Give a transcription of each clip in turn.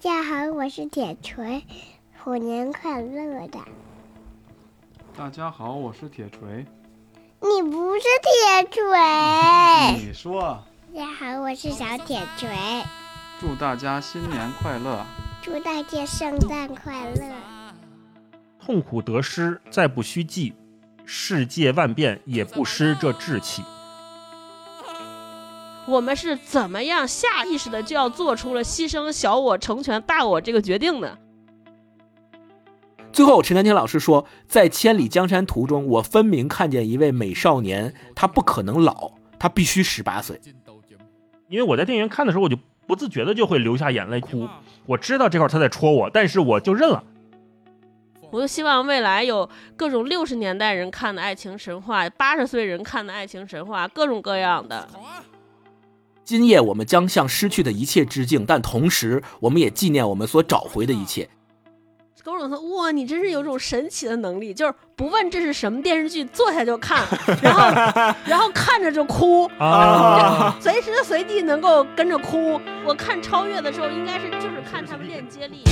家好，我是铁锤，虎年快乐的。大家好，我是铁锤。你不是铁锤。你说。大家好，我是小铁锤。祝大家新年快乐！祝大家圣诞快乐！痛苦得失，再不须记；世界万变，也不失这志气。我们是怎么样下意识的就要做出了牺牲小我成全大我这个决定呢？最后，陈丹青老师说，在《千里江山图》中，我分明看见一位美少年，他不可能老，他必须十八岁。因为我在电影院看的时候，我就不自觉的就会流下眼泪哭。我知道这块他在戳我，但是我就认了。我就希望未来有各种六十年代人看的爱情神话，八十岁人看的爱情神话，各种各样的。今夜我们将向失去的一切致敬，但同时我们也纪念我们所找回的一切。高总说：“哇，你真是有种神奇的能力，就是不问这是什么电视剧，坐下就看，然后然后看着就哭啊，随时随地能够跟着哭。我看超越的时候，应该是就是看他们练接力。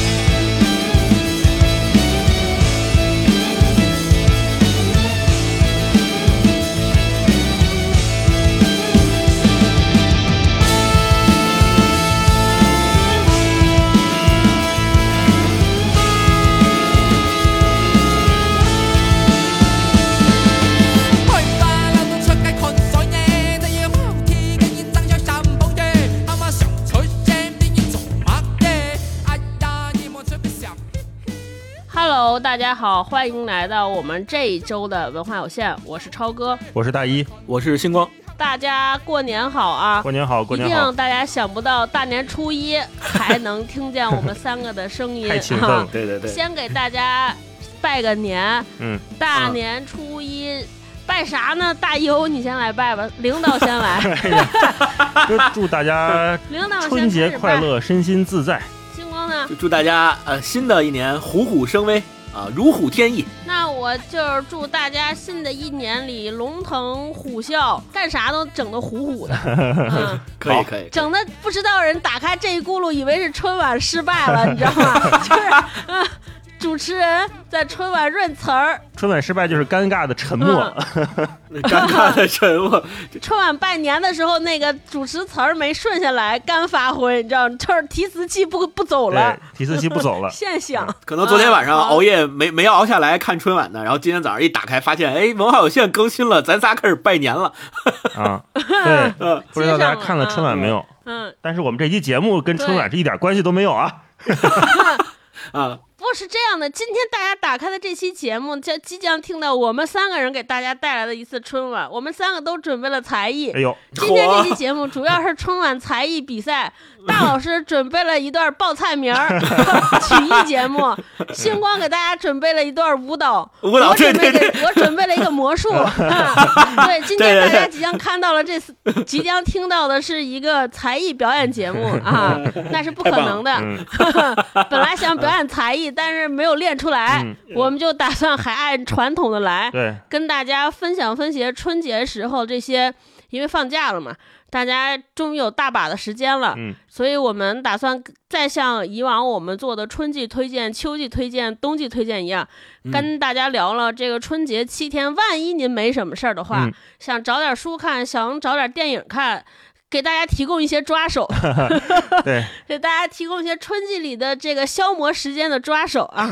”Hello，大家好，欢迎来到我们这一周的文化有限。我是超哥，我是大一，我是星光。大家过年好啊！过年好，过年好！一定大家想不到大年初一还能听见我们三个的声音，太勤奋了！对对对，先给大家拜个年。嗯，大年初一拜啥呢？大优，你先来拜吧，领导先来。就祝大家 春节快乐，身心自在。就祝大家呃新的一年虎虎生威啊，如虎添翼。那我就是祝大家新的一年里龙腾虎啸，干啥都整的虎虎的。嗯，可以可以。整的不知道人打开这一轱辘，以为是春晚失败了，你知道吗？就是。主持人在春晚润词儿，春晚失败就是尴尬的沉默，尴尬的沉默。春晚拜年的时候，那个主持词儿没顺下来，干发挥，你知道，就是提词器不不走了，提词器不走了，现象。可能昨天晚上熬夜没没熬下来看春晚呢，然后今天早上一打开，发现哎，文化有限更新了，咱仨开始拜年了。啊，对，不知道大家看了春晚没有？嗯，但是我们这期节目跟春晚是一点关系都没有啊。啊。不是这样的，今天大家打开的这期节目，将即将听到我们三个人给大家带来的一次春晚。我们三个都准备了才艺。哎呦，今天这期节目主要是春晚才艺比赛。大老师准备了一段报菜名儿 曲艺节目，星光给大家准备了一段舞蹈。舞蹈，对对对，我准备了一个魔术。对，今天大家即将看到了这次，即将听到的是一个才艺表演节目 啊，那是不可能的。本来想表演才艺。但是没有练出来，我们就打算还按传统的来，跟大家分享分享春节时候这些，因为放假了嘛，大家终于有大把的时间了，所以我们打算再像以往我们做的春季推荐、秋季推荐、冬季推荐一样，跟大家聊了这个春节七天，万一您没什么事儿的话，想找点书看，想找点电影看。给大家提供一些抓手 对，给大家提供一些春季里的这个消磨时间的抓手啊。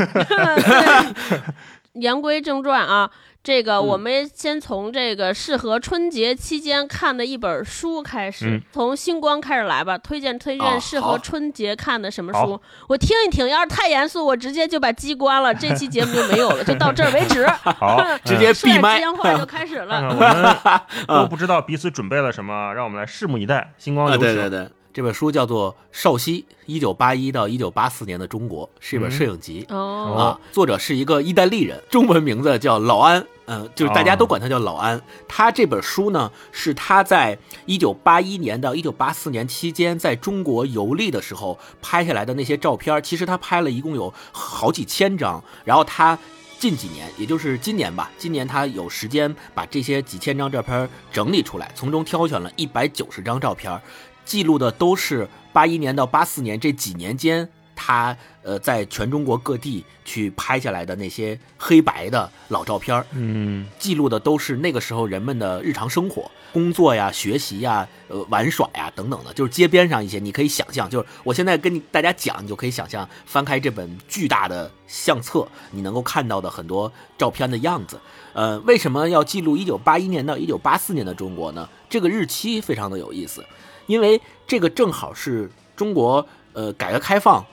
言归正传啊。这个我们先从这个适合春节期间看的一本书开始，从星光开始来吧。推荐推荐适合春节看的什么书？我听一听。要是太严肃，我直接就把机关了，这期节目就没有了，就到这儿为止。好，直接闭麦。话就开始了。我们都不知道彼此准备了什么，让我们来拭目以待。星光有对对对，这本书叫做《少熙：一九八一到一九八四年的中国》，是一本摄影集。哦，作者是一个意大利人，中文名字叫老安。嗯，就是大家都管他叫老安。他这本书呢，是他在一九八一年到一九八四年期间在中国游历的时候拍下来的那些照片。其实他拍了一共有好几千张。然后他近几年，也就是今年吧，今年他有时间把这些几千张照片整理出来，从中挑选了一百九十张照片，记录的都是八一年到八四年这几年间。他呃在全中国各地去拍下来的那些黑白的老照片儿，嗯记录的都是那个时候人们的日常生活、工作呀、学习呀、呃玩耍呀等等的，就是街边上一些，你可以想象，就是我现在跟你大家讲，你就可以想象，翻开这本巨大的相册，你能够看到的很多照片的样子。呃，为什么要记录一九八一年到一九八四年的中国呢？这个日期非常的有意思，因为这个正好是中国呃改革开放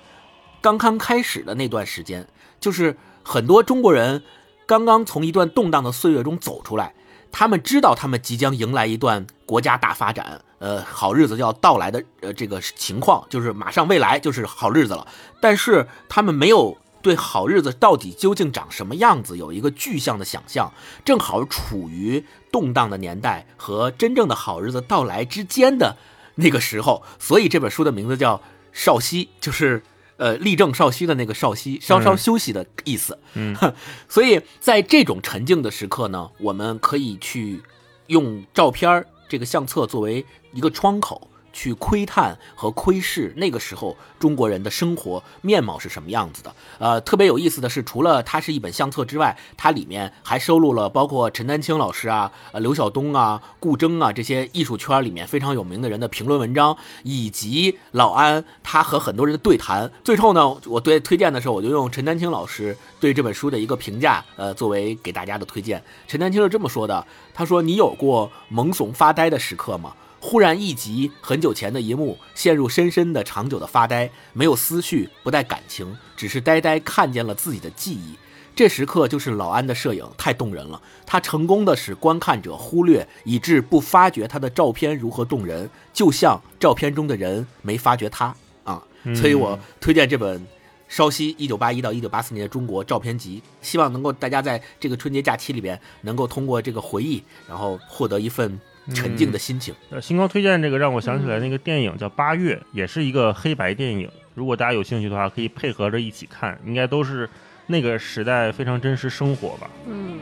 刚刚开始的那段时间，就是很多中国人刚刚从一段动荡的岁月中走出来，他们知道他们即将迎来一段国家大发展，呃，好日子要到来的呃这个情况，就是马上未来就是好日子了。但是他们没有对好日子到底究竟长什么样子有一个具象的想象，正好处于动荡的年代和真正的好日子到来之间的那个时候，所以这本书的名字叫《少熙》，就是。呃，立正少息的那个少息，稍稍休息的意思。嗯，所以在这种沉静的时刻呢，我们可以去用照片儿这个相册作为一个窗口，去窥探和窥视那个时候中国人的生活面貌是什么样子的。呃，特别有意思的是，除了它是一本相册之外，它里面还收录了包括陈丹青老师啊、呃刘晓东啊、顾铮啊这些艺术圈里面非常有名的人的评论文章，以及老安他和很多人的对谈。最后呢，我对推荐的时候，我就用陈丹青老师对这本书的一个评价，呃，作为给大家的推荐。陈丹青是这么说的：“他说，你有过懵怂发呆的时刻吗？”忽然一集很久前的一幕，陷入深深的、长久的发呆，没有思绪，不带感情，只是呆呆看见了自己的记忆。这时刻就是老安的摄影，太动人了。他成功的使观看者忽略，以致不发觉他的照片如何动人，就像照片中的人没发觉他啊。所以我推荐这本《稍息：一九八一到一九八四年的中国照片集》，希望能够大家在这个春节假期里边，能够通过这个回忆，然后获得一份沉静的心情。呃，星光推荐这个让我想起来那个电影叫《八月》，也是一个黑白电影。如果大家有兴趣的话，可以配合着一起看，应该都是那个时代非常真实生活吧。嗯，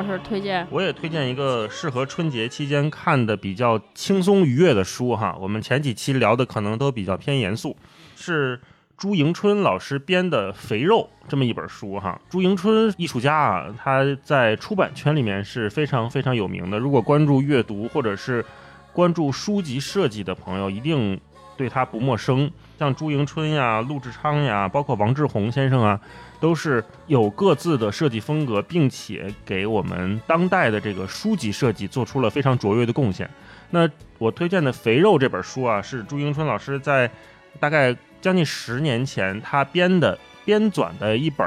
老师推荐。我也推荐一个适合春节期间看的比较轻松愉悦的书哈。我们前几期聊的可能都比较偏严肃，是朱迎春老师编的《肥肉》这么一本书哈。朱迎春艺术家啊，他在出版圈里面是非常非常有名的。如果关注阅读或者是关注书籍设计的朋友，一定对他不陌生。像朱迎春呀、陆志昌呀，包括王志宏先生啊，都是有各自的设计风格，并且给我们当代的这个书籍设计做出了非常卓越的贡献。那我推荐的《肥肉》这本书啊，是朱迎春老师在大概将近十年前他编的编纂的一本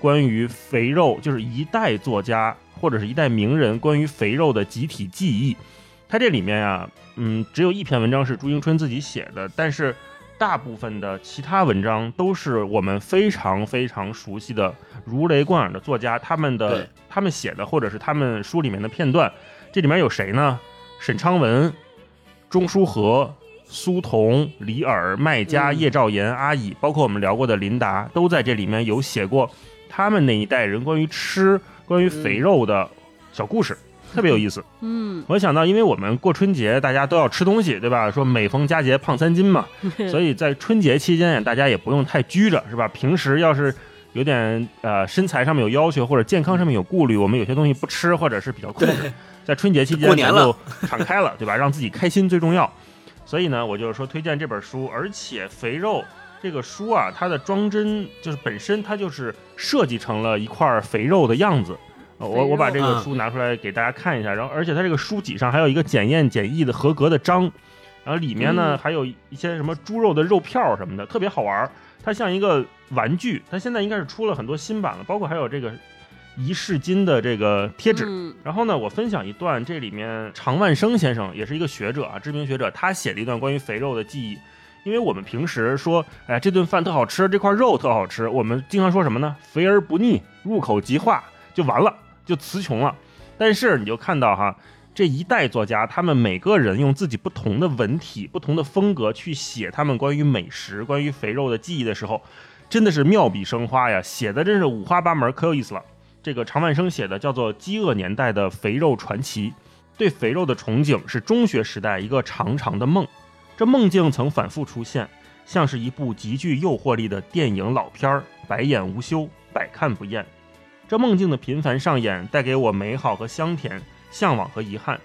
关于肥肉，就是一代作家或者是一代名人关于肥肉的集体记忆。他这里面啊，嗯，只有一篇文章是朱迎春自己写的，但是大部分的其他文章都是我们非常非常熟悉的如雷贯耳的作家他们的他们写的或者是他们书里面的片段。这里面有谁呢？沈昌文、钟书和、苏童、李耳、麦家、嗯叶兆言、阿乙，包括我们聊过的林达，都在这里面有写过他们那一代人关于吃、关于肥肉的小故事，特别有意思。嗯，我想到，因为我们过春节，大家都要吃东西，对吧？说每逢佳节胖三斤嘛，所以在春节期间，大家也不用太拘着，是吧？平时要是有点呃身材上面有要求或者健康上面有顾虑，我们有些东西不吃或者是比较控制，在春节期间过年了咱就敞开了，对吧？让自己开心最重要。所以呢，我就是说推荐这本书，而且肥肉这个书啊，它的装帧就是本身它就是设计成了一块肥肉的样子。呃我我把这个嗯书拿出来给大家看一下，然后而且它这个书脊上还有一个检验检疫的合格的章，然后里面呢、嗯还有一些什么猪肉的肉票什么的，特别好玩儿。它像一个玩具，它现在应该是出了很多新版了，包括还有这个一市斤的这个贴纸。嗯然后呢，我分享一段，这里面常万生先生也是一个学者啊，知名学者，他写了一段关于肥肉的记忆。因为我们平时说，哎，这顿饭特好吃，这块肉特好吃，我们经常说什么呢？肥而不腻，入口即化，就完了，就词穷了。但是你就看到哈，这一代作家，他们每个人用自己不同的文体、不同的风格去写他们关于美食、关于肥肉的记忆的时候，真的是妙笔生花呀，写的真是五花八门，可有意思了。这个常万生写的叫做《饥饿年代的肥肉传奇》，对肥肉的憧憬是中学时代一个长长的梦，这梦境曾反复出现，像是一部极具诱惑力的电影老片儿，百演无休，百看不厌。这梦境的频繁上演，带给我美好和香甜，向往和遗憾。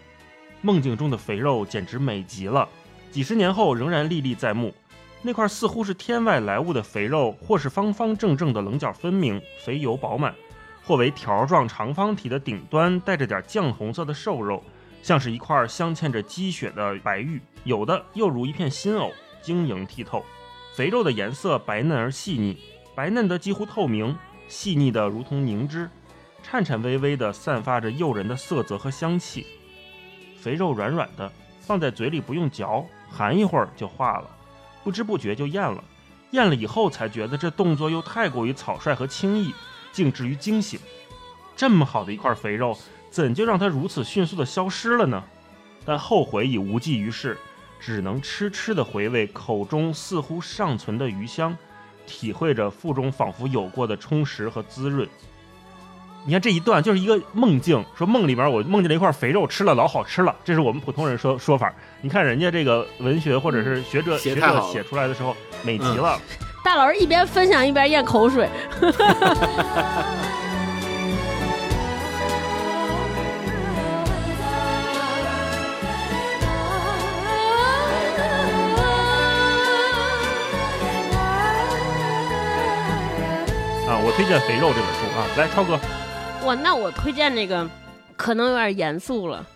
梦境中的肥肉简直美极了，几十年后仍然历历在目。那块似乎是天外来物的肥肉，或是方方正正的棱角分明、肥油饱满。或为条状长方体的顶端带着点酱红色的瘦肉，像是一块镶嵌着积雪的白玉；有的又如一片新藕，晶莹剔透。肥肉的颜色白嫩而细腻，白嫩的几乎透明，细腻的如同凝脂，颤颤巍巍地散发着诱人的色泽和香气。肥肉软软的，放在嘴里不用嚼，含一会儿就化了，不知不觉就咽了。咽了以后才觉得这动作又太过于草率和轻易。竟至于惊醒，这么好的一块肥肉，怎就让它如此迅速的消失了呢？但后悔已无济于事，只能痴痴的回味口中似乎尚存的余香，体会着腹中仿佛有过的充实和滋润。你看这一段就是一个梦境，说梦里边我梦见了一块肥肉，吃了老好吃了，这是我们普通人说说法。你看人家这个文学或者是学者学者写出来的时候，美极了。大老师一边分享一边咽口水。推荐《肥肉》这本书啊，来超哥。哇，那我推荐那个可能有点严肃了，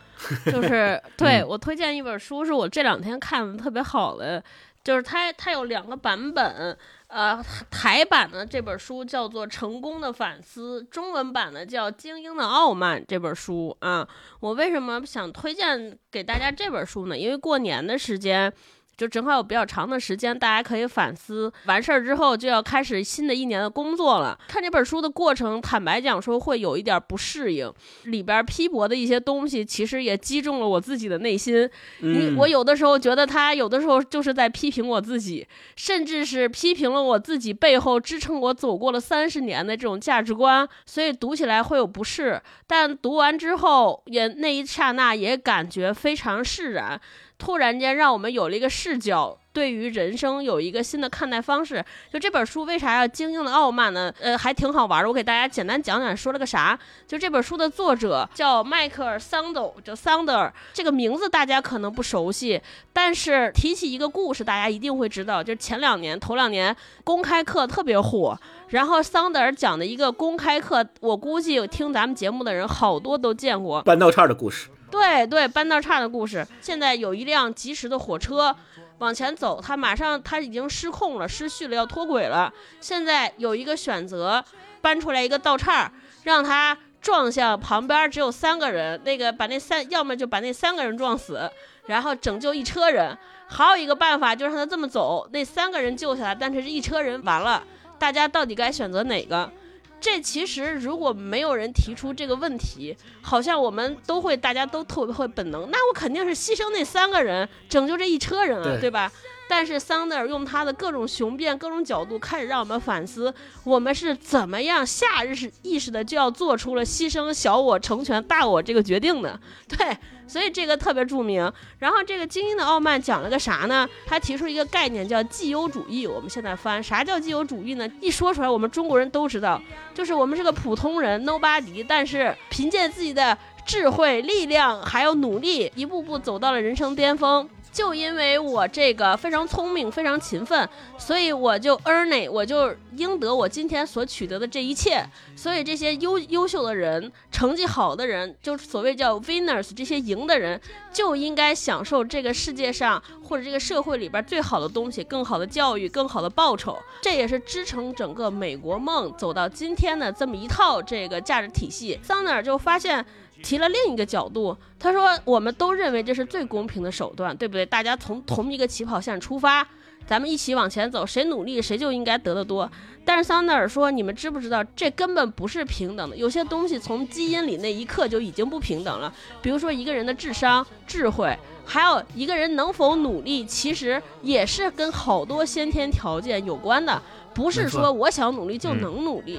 就是 对我推荐一本书，是我这两天看的特别好的。就是它，它有两个版本，呃，台版的这本书叫做《成功的反思》，中文版的叫《精英的傲慢》这本书啊。我为什么想推荐给大家这本书呢？因为过年的时间。就正好有比较长的时间，大家可以反思完事儿之后，就要开始新的一年的工作了。看这本书的过程，坦白讲说会有一点不适应，里边批驳的一些东西，其实也击中了我自己的内心。嗯，我有的时候觉得他有的时候就是在批评我自己，甚至是批评了我自己背后支撑我走过了三十年的这种价值观，所以读起来会有不适。但读完之后，也那一刹那也感觉非常释然。突然间，让我们有了一个视角，对于人生有一个新的看待方式。就这本书为啥要精英的傲慢呢？呃，还挺好玩的。我给大家简单讲讲，说了个啥？就这本书的作者叫迈克尔·桑德，叫桑德尔。这个名字大家可能不熟悉，但是提起一个故事，大家一定会知道。就前两年，头两年公开课特别火，然后桑德尔讲的一个公开课，我估计听咱们节目的人好多都见过。半道岔的故事。对对，搬道岔的故事。现在有一辆疾驰的火车往前走，它马上它已经失控了，失序了，要脱轨了。现在有一个选择，搬出来一个道岔，让它撞向旁边只有三个人，那个把那三，要么就把那三个人撞死，然后拯救一车人。还有一个办法，就让他这么走，那三个人救下来，但是这一车人完了。大家到底该选择哪个？这其实如果没有人提出这个问题，好像我们都会，大家都特别会本能，那我肯定是牺牲那三个人，拯救这一车人啊，对吧？但是桑德尔用他的各种雄辩、各种角度，开始让我们反思，我们是怎么样下意识意识的就要做出了牺牲小我成全大我这个决定的，对。所以这个特别著名。然后这个精英的傲慢讲了个啥呢？他提出一个概念叫既有主义。我们现在翻啥叫既有主义呢？一说出来，我们中国人都知道，就是我们是个普通人，nobody，但是凭借自己的智慧、力量还有努力，一步步走到了人生巅峰。就因为我这个非常聪明、非常勤奋，所以我就 earn it，我就应得我今天所取得的这一切。所以这些优优秀的人、成绩好的人，就所谓叫 winners，这些赢的人就应该享受这个世界上或者这个社会里边最好的东西，更好的教育、更好的报酬。这也是支撑整个美国梦走到今天的这么一套这个价值体系。桑德尔就发现。提了另一个角度，他说：“我们都认为这是最公平的手段，对不对？大家从同一个起跑线出发，咱们一起往前走，谁努力谁就应该得的多。但是桑德尔说，你们知不知道，这根本不是平等的，有些东西从基因里那一刻就已经不平等了。比如说一个人的智商、智慧，还有一个人能否努力，其实也是跟好多先天条件有关的，不是说我想努力就能努力。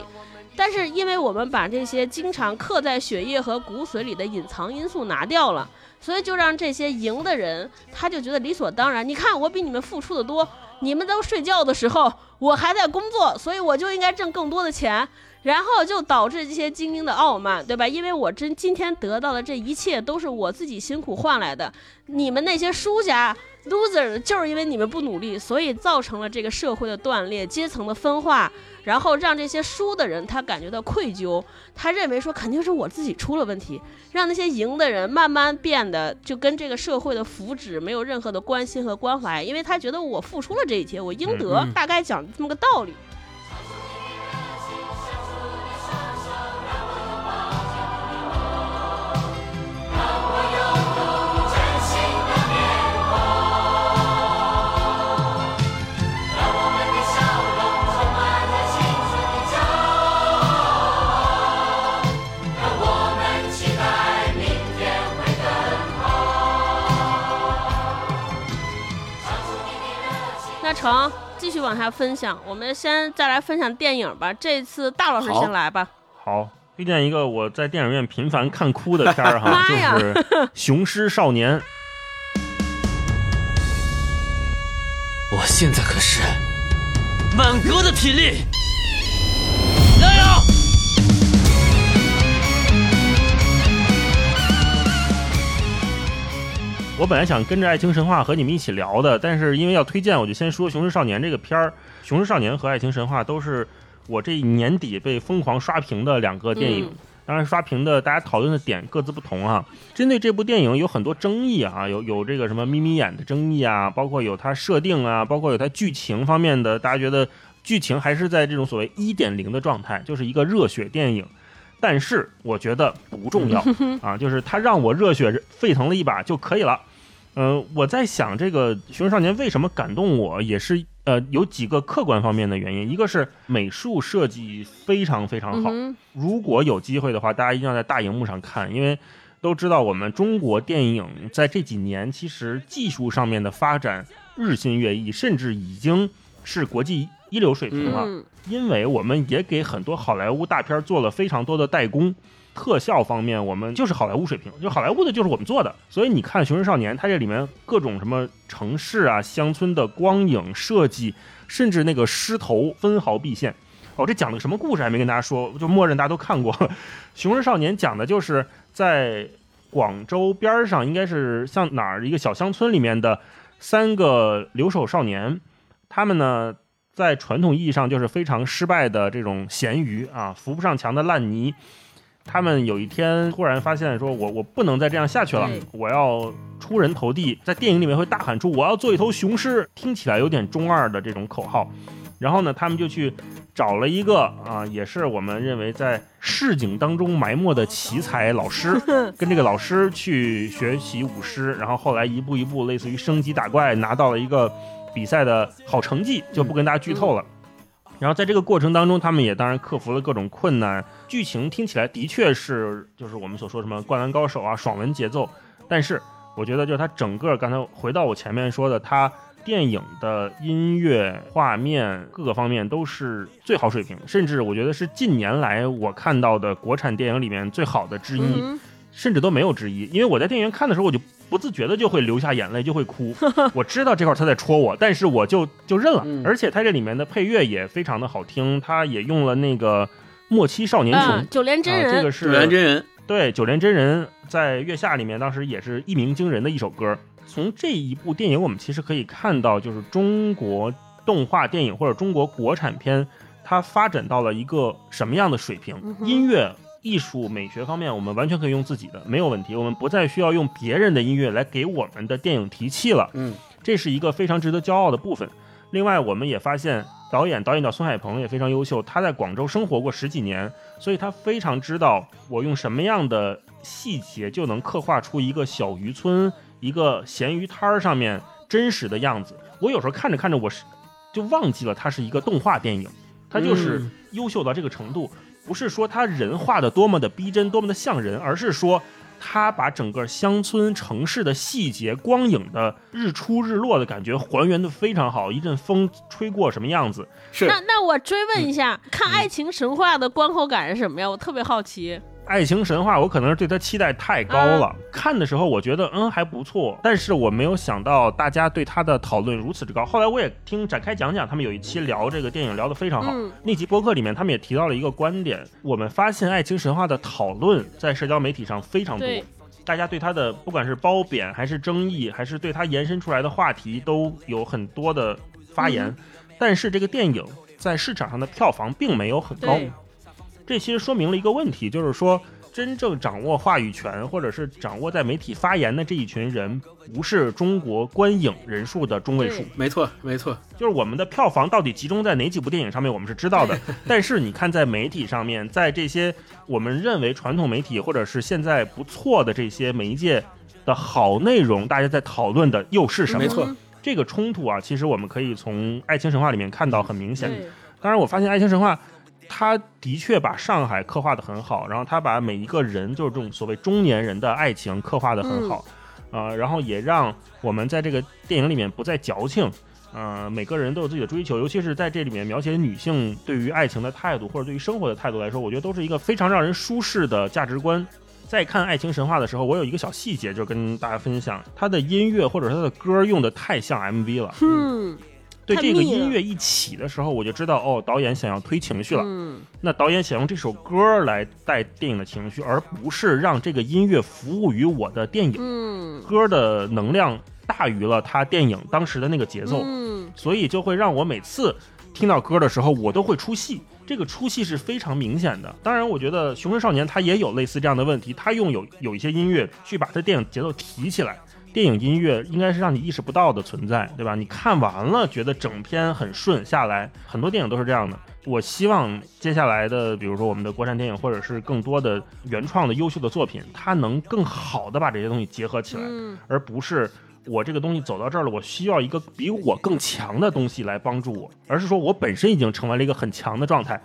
但是因为我们把这些经常刻在血液和骨髓里的隐藏因素拿掉了。所以就让这些赢的人，他就觉得理所当然。你看我比你们付出的多，你们都睡觉的时候，我还在工作，所以我就应该挣更多的钱。然后就导致这些精英的傲慢，对吧？因为我真今天得到的这一切都是我自己辛苦换来的。你们那些输家。loser 就是因为你们不努力，所以造成了这个社会的断裂、阶层的分化，然后让这些输的人他感觉到愧疚，他认为说肯定是我自己出了问题，让那些赢的人慢慢变得就跟这个社会的福祉没有任何的关心和关怀，因为他觉得我付出了这一切，我应得，大概讲这么个道理。成，继续往下分享。我们先再来分享电影吧。这次大老师先来吧。好，推荐一个我在电影院频繁看哭的片儿哈，就是《雄狮少年》。我现在可是满格的体力，我本来想跟着《爱情神话》和你们一起聊的，但是因为要推荐，我就先说《雄狮少年》这个片儿。《雄狮少年》和《爱情神话》都是我这年底被疯狂刷屏的两个电影。当然，刷屏的大家讨论的点各自不同啊。针对这部电影有很多争议啊，有有这个什么眯眯眼的争议啊，包括有它设定啊，包括有它剧情方面的，大家觉得剧情还是在这种所谓一点零的状态，就是一个热血电影。但是我觉得不重要 啊，就是它让我热血沸腾了一把就可以了。嗯，我在想这个《熊少年》为什么感动我，也是呃有几个客观方面的原因。一个是美术设计非常非常好，如果有机会的话，大家一定要在大荧幕上看，因为都知道我们中国电影在这几年其实技术上面的发展日新月异，甚至已经是国际一流水平了。因为我们也给很多好莱坞大片做了非常多的代工，特效方面我们就是好莱坞水平，就好莱坞的就是我们做的。所以你看《熊人少年》，它这里面各种什么城市啊、乡村的光影设计，甚至那个狮头分毫毕现。哦，这讲了个什么故事还没跟大家说，就默认大家都看过。《熊人少年》讲的就是在广州边上，应该是像哪儿一个小乡村里面的三个留守少年，他们呢。在传统意义上，就是非常失败的这种咸鱼啊，扶不上墙的烂泥。他们有一天突然发现，说我我不能再这样下去了，我要出人头地。在电影里面会大喊出“我要做一头雄狮”，听起来有点中二的这种口号。然后呢，他们就去找了一个啊，也是我们认为在市井当中埋没的奇才老师，跟这个老师去学习舞狮。然后后来一步一步，类似于升级打怪，拿到了一个。比赛的好成绩就不跟大家剧透了。然后在这个过程当中，他们也当然克服了各种困难。剧情听起来的确是就是我们所说什么灌篮高手啊，爽文节奏。但是我觉得就是它整个刚才回到我前面说的，它电影的音乐、画面各个方面都是最好水平，甚至我觉得是近年来我看到的国产电影里面最好的之一，甚至都没有之一。因为我在电影院看的时候，我就。不自觉的就会流下眼泪，就会哭。我知道这块他在戳我，但是我就就认了。而且他这里面的配乐也非常的好听，他也用了那个末期少年穷九连真人，这个是九连真人。对，九连真人在月下里面当时也是一鸣惊人的一首歌。从这一部电影，我们其实可以看到，就是中国动画电影或者中国国产片，它发展到了一个什么样的水平？音乐。艺术美学方面，我们完全可以用自己的，没有问题。我们不再需要用别人的音乐来给我们的电影提气了。嗯，这是一个非常值得骄傲的部分。另外，我们也发现导演导演叫孙海鹏也非常优秀，他在广州生活过十几年，所以他非常知道我用什么样的细节就能刻画出一个小渔村、一个咸鱼摊儿上面真实的样子。我有时候看着看着，我是就忘记了它是一个动画电影，它就是嗯优秀到这个程度，不是说他人画的多么的逼真，多么的像人，而是说。他把整个乡村城市的细节、光影的日出日落的感觉还原的非常好，一阵风吹过什么样子？是那那我追问一下，看《爱情神话》的观后感是什么呀？我特别好奇。爱情神话，我可能是对它期待太高了。看的时候，我觉得嗯还不错，但是我没有想到大家对它的讨论如此之高。后来我也听展开讲讲，他们有一期聊这个电影聊得非常好。嗯那集播客里面，他们也提到了一个观点，我们发现爱情神话的讨论在社交媒体上非常多。大家对它的不管是褒贬，还是争议，还是对它延伸出来的话题，都有很多的发言。嗯但是这个电影在市场上的票房并没有很高。对，这其实说明了一个问题，就是说，真正掌握话语权或者是掌握在媒体发言的这一群人，不是中国观影人数的中位数。没错没错，就是我们的票房到底集中在哪几部电影上面，我们是知道的。但是你看，在媒体上面，在这些我们认为传统媒体或者是现在不错的这些媒介的好内容，大家在讨论的又是什么？没错嗯这个冲突啊，其实我们可以从《爱情神话》里面看到很明显。当然，我发现《爱情神话》它的确把上海刻画的很好，然后他把每一个人就是这种所谓中年人的爱情刻画的很好，呃，然后也让我们在这个电影里面不再矫情。呃，每个人都有自己的追求，尤其是在这里面描写女性对于爱情的态度，或者对于生活的态度来说，我觉得都是一个非常让人舒适的价值观。在看《爱情神话》的时候，我有一个小细节，就跟大家分享，它的音乐或者它的歌用的太像 MV 了。嗯，对这个音乐一起的时候，我就知道哦，导演想要推情绪了。嗯，那导演想用这首歌来带电影的情绪，而不是让这个音乐服务于我的电影。嗯，歌的能量大于了他电影当时的那个节奏，嗯，所以就会让我每次听到歌的时候，我都会出戏。这个出戏是非常明显的。当然，我觉得《熊出少年》他也有类似这样的问题，他用有有一些音乐去把它电影节奏提起来。电影音乐应该是让你意识不到的存在，对吧？你看完了觉得整篇很顺下来，很多电影都是这样的。我希望接下来的，比如说我们的国产电影，或者是更多的原创的优秀的作品，它能更好的把这些东西结合起来，嗯而不是我这个东西走到这儿了，我需要一个比我更强的东西来帮助我，而是说我本身已经成为了一个很强的状态，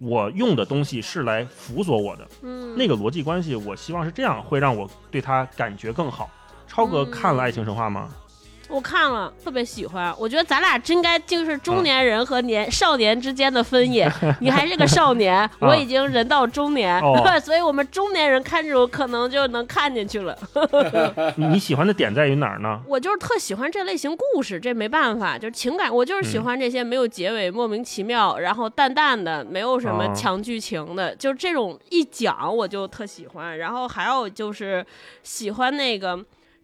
我用的东西是来辅佐我的。嗯，那个逻辑关系，我希望是这样，会让我对它感觉更好。超哥看了《爱情神话》吗？我看了，特别喜欢。我觉得咱俩真该就是啊中年人和年、少年之间的分野。你还是个少年，我已经人到中年，所以我们中年人看这种可能就能看进去了。你 你喜欢的点在于哪儿呢？我就是特喜欢这类型故事，这没办法，就是情感，我就是喜嗯欢这些没有结尾、莫名其妙，然后淡淡的，没有什么哦强剧情的，就是这种一讲我就特喜欢。然后还有就是喜欢那个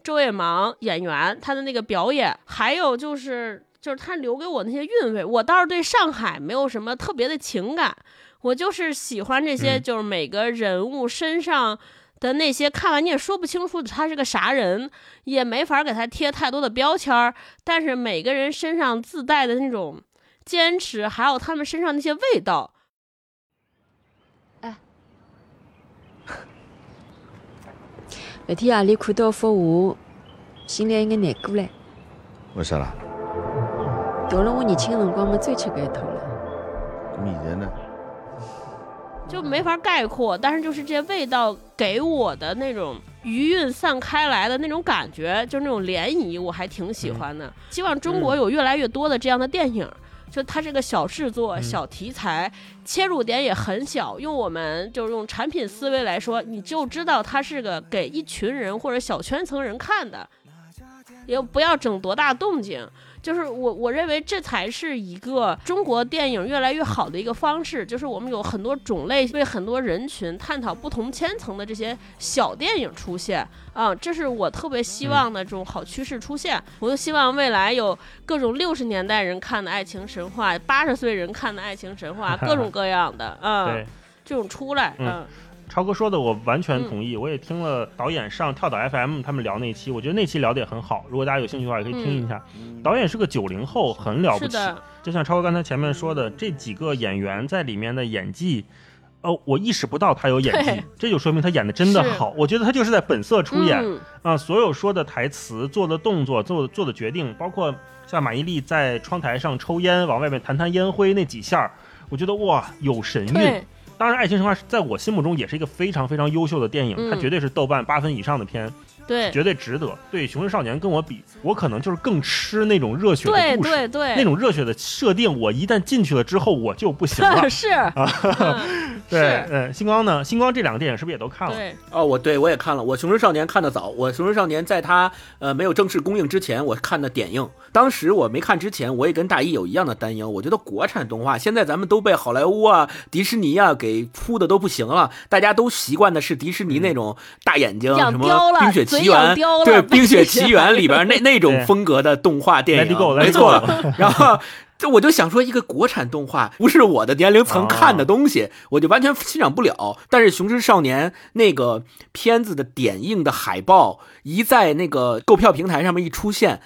周野芒演员他的那个表演，还有就是就是他留给我那些韵味。我倒是对上海没有什么特别的情感，我就是喜欢这些，嗯就是每个人物身上。的那些看完你也说不清楚他是个啥人，也没法给他贴太多的标签儿，但是每个人身上自带的那种坚持，还有他们身上那些味道，那天夜里看到幅画，心里有眼难过唻。为啥啦？到了我年轻辰光没追求搿一套了。咁现在呢？就没法概括。但是就是这些味道给我的那种余韵散开来的那种感觉，就是那种涟漪，我还挺喜欢的。希望中国有越来越多的这样的电影。就它这个小制作、嗯小题材，切入点也很小。用我们就是用产品思维来说，你就知道它是个给一群人或者小圈层人看的，也不要整多大动静。就是我我认为这才是一个中国电影越来越好的一个方式，就是我们有很多种类，为很多人群探讨不同圈层的这些小电影出现。啊，这是我特别希望的这种好趋势出现。我就希望未来有各种六十年代人看的爱情神话，八十岁人看的爱情神话，各种各样的啊，，这种出来，嗯嗯超哥说的我完全同意，我也听了导演上跳岛 FM 他们聊那期，我觉得那期聊的也很好。如果大家有兴趣的话，也可以听一下。导演是个九零后，很了不起。就像超哥刚才前面说的，这几个演员在里面的演技，哦，我意识不到他有演技，这就说明他演的真的好。我觉得他就是在本色出演嗯啊，所有说的台词、做的动作、做的做的决定，包括像马伊琍在窗台上抽烟，往外面弹弹烟灰那几下，我觉得哇，有神韵。对，当然，《爱情神话》在我心目中也是一个非常非常优秀的电影，嗯。它绝对是豆瓣八分以上的片，对，绝对值得。对《熊市少年》跟我比，我可能就是更吃那种热血的对故事，对对，那种热血的设定，我一旦进去了之后，我就不行了。是，嗯 对，是，嗯，星光呢？星光这两个电影是不是也都看了？对，哦，我对我也看了，我《雄狮少年》看的早，我《雄狮少年》在它呃没有正式公映之前，我看的点映。当时我没看之前，我也跟大一有一样的担忧，我觉得国产动画现在咱们都被好莱坞啊、迪士尼啊给扑的都不行了，大家都习惯的是迪士尼那种大眼睛，什么冰雪嘴奇缘》对，《冰雪奇缘》里边那那种风格的动画电影没错。然后。这我就想说，一个国产动画不是我的年龄层看的东西，我就完全欣赏不了。但是《雄狮少年》那个片子的点映的海报一在那个购票平台上面一出现，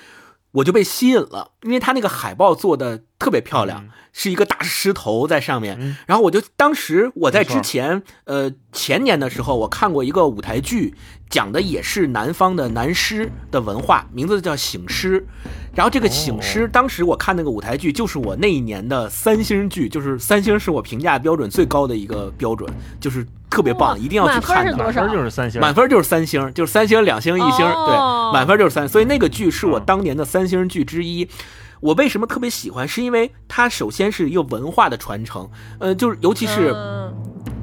我就被吸引了，因为他那个海报做的特别漂亮，嗯是一个大狮头在上面。嗯然后我就当时我在之前呃前年的时候，我看过一个舞台剧，讲的也是南方的南狮的文化，名字叫醒狮。然后这个醒狮，当时我看那个舞台剧，就是我那一年的三星剧，就是三星是我评价标准最高的一个标准，就是特别棒，哇一定要去满分看的。是多少满分就是三星，满分就是三星，就是三星、两星、一星，哦对，满分就是三。所以那个剧是我嗯当年的三星剧之一。我为什么特别喜欢？是因为它首先是一个文化的传承，呃，就是尤其是嗯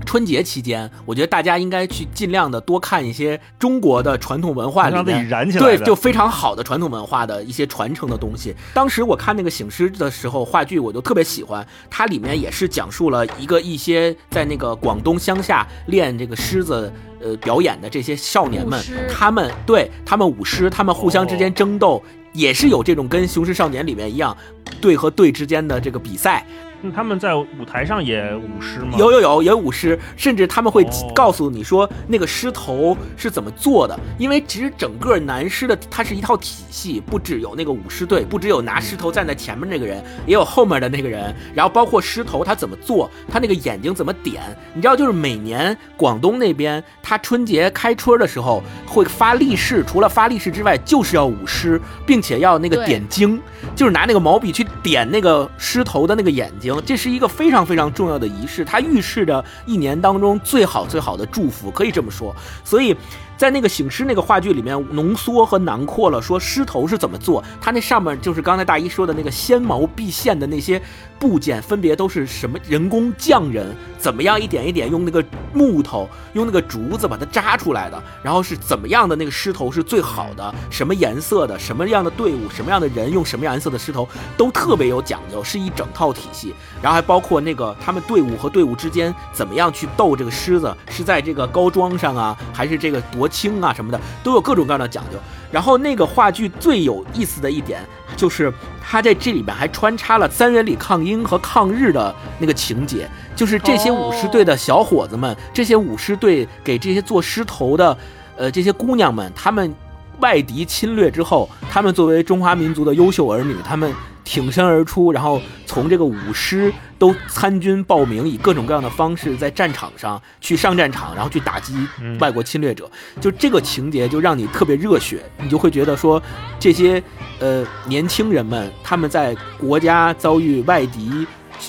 春节期间，我觉得大家应该去尽量的多看一些中国的传统文化里面。燃起来对，就非常好的传统文化的一些传承的东西。当时我看那个《醒狮》的时候，话剧我就特别喜欢，它里面也是讲述了一个一些在那个广东乡下练这个狮子呃表演的这些少年们，他们对他们舞狮，他们互相之间争斗，也是有这种跟《雄狮少年》里面一样，队和队之间的这个比赛。那他们在舞台上也舞狮吗？有有有也舞狮，甚至他们会哦。告诉你说那个狮头是怎么做的，因为其实整个南狮的它是一套体系，不只有那个舞狮队，不只有拿狮头站在前面那个人，也有后面的那个人，然后包括狮头他怎么做，他那个眼睛怎么点，你知道，就是每年广东那边他春节开春的时候会发利是，除了发利是之外，就是要舞狮，并且要那个点睛，就是拿那个毛笔去点那个狮头的那个眼睛，这是一个非常非常重要的仪式，它预示着一年当中最好最好的祝福，可以这么说。所以在那个醒狮那个话剧里面，浓缩和囊括了说狮头是怎么做，它那上面就是刚才大一说的那个纤毛毕现的那些部件，分别都是什么人工匠人怎么样一点一点用那个木头，用那个竹子把它扎出来的，然后是怎么样的那个狮头是最好的，什么颜色的，什么样的队伍，什么样的人用什么颜色的狮头，都特别有讲究，是一整套体系。然后还包括那个他们队伍和队伍之间怎么样去斗这个狮子，是在这个高桩上啊，还是这个夺青啊什么的，都有各种各样的讲究。然后那个话剧最有意思的一点就是，他在这里面还穿插了三元里抗英和抗日的那个情节，就是这些舞狮队的小伙子们，这些舞狮队给这些做狮头的，呃，这些姑娘们，他们外敌侵略之后，他们作为中华民族的优秀儿女，他们挺身而出，然后从这个舞狮都参军报名，以各种各样的方式在战场上去上战场，然后去打击外国侵略者。就这个情节就让你特别热血，你就会觉得说，这些呃年轻人们他们在国家遭遇外敌。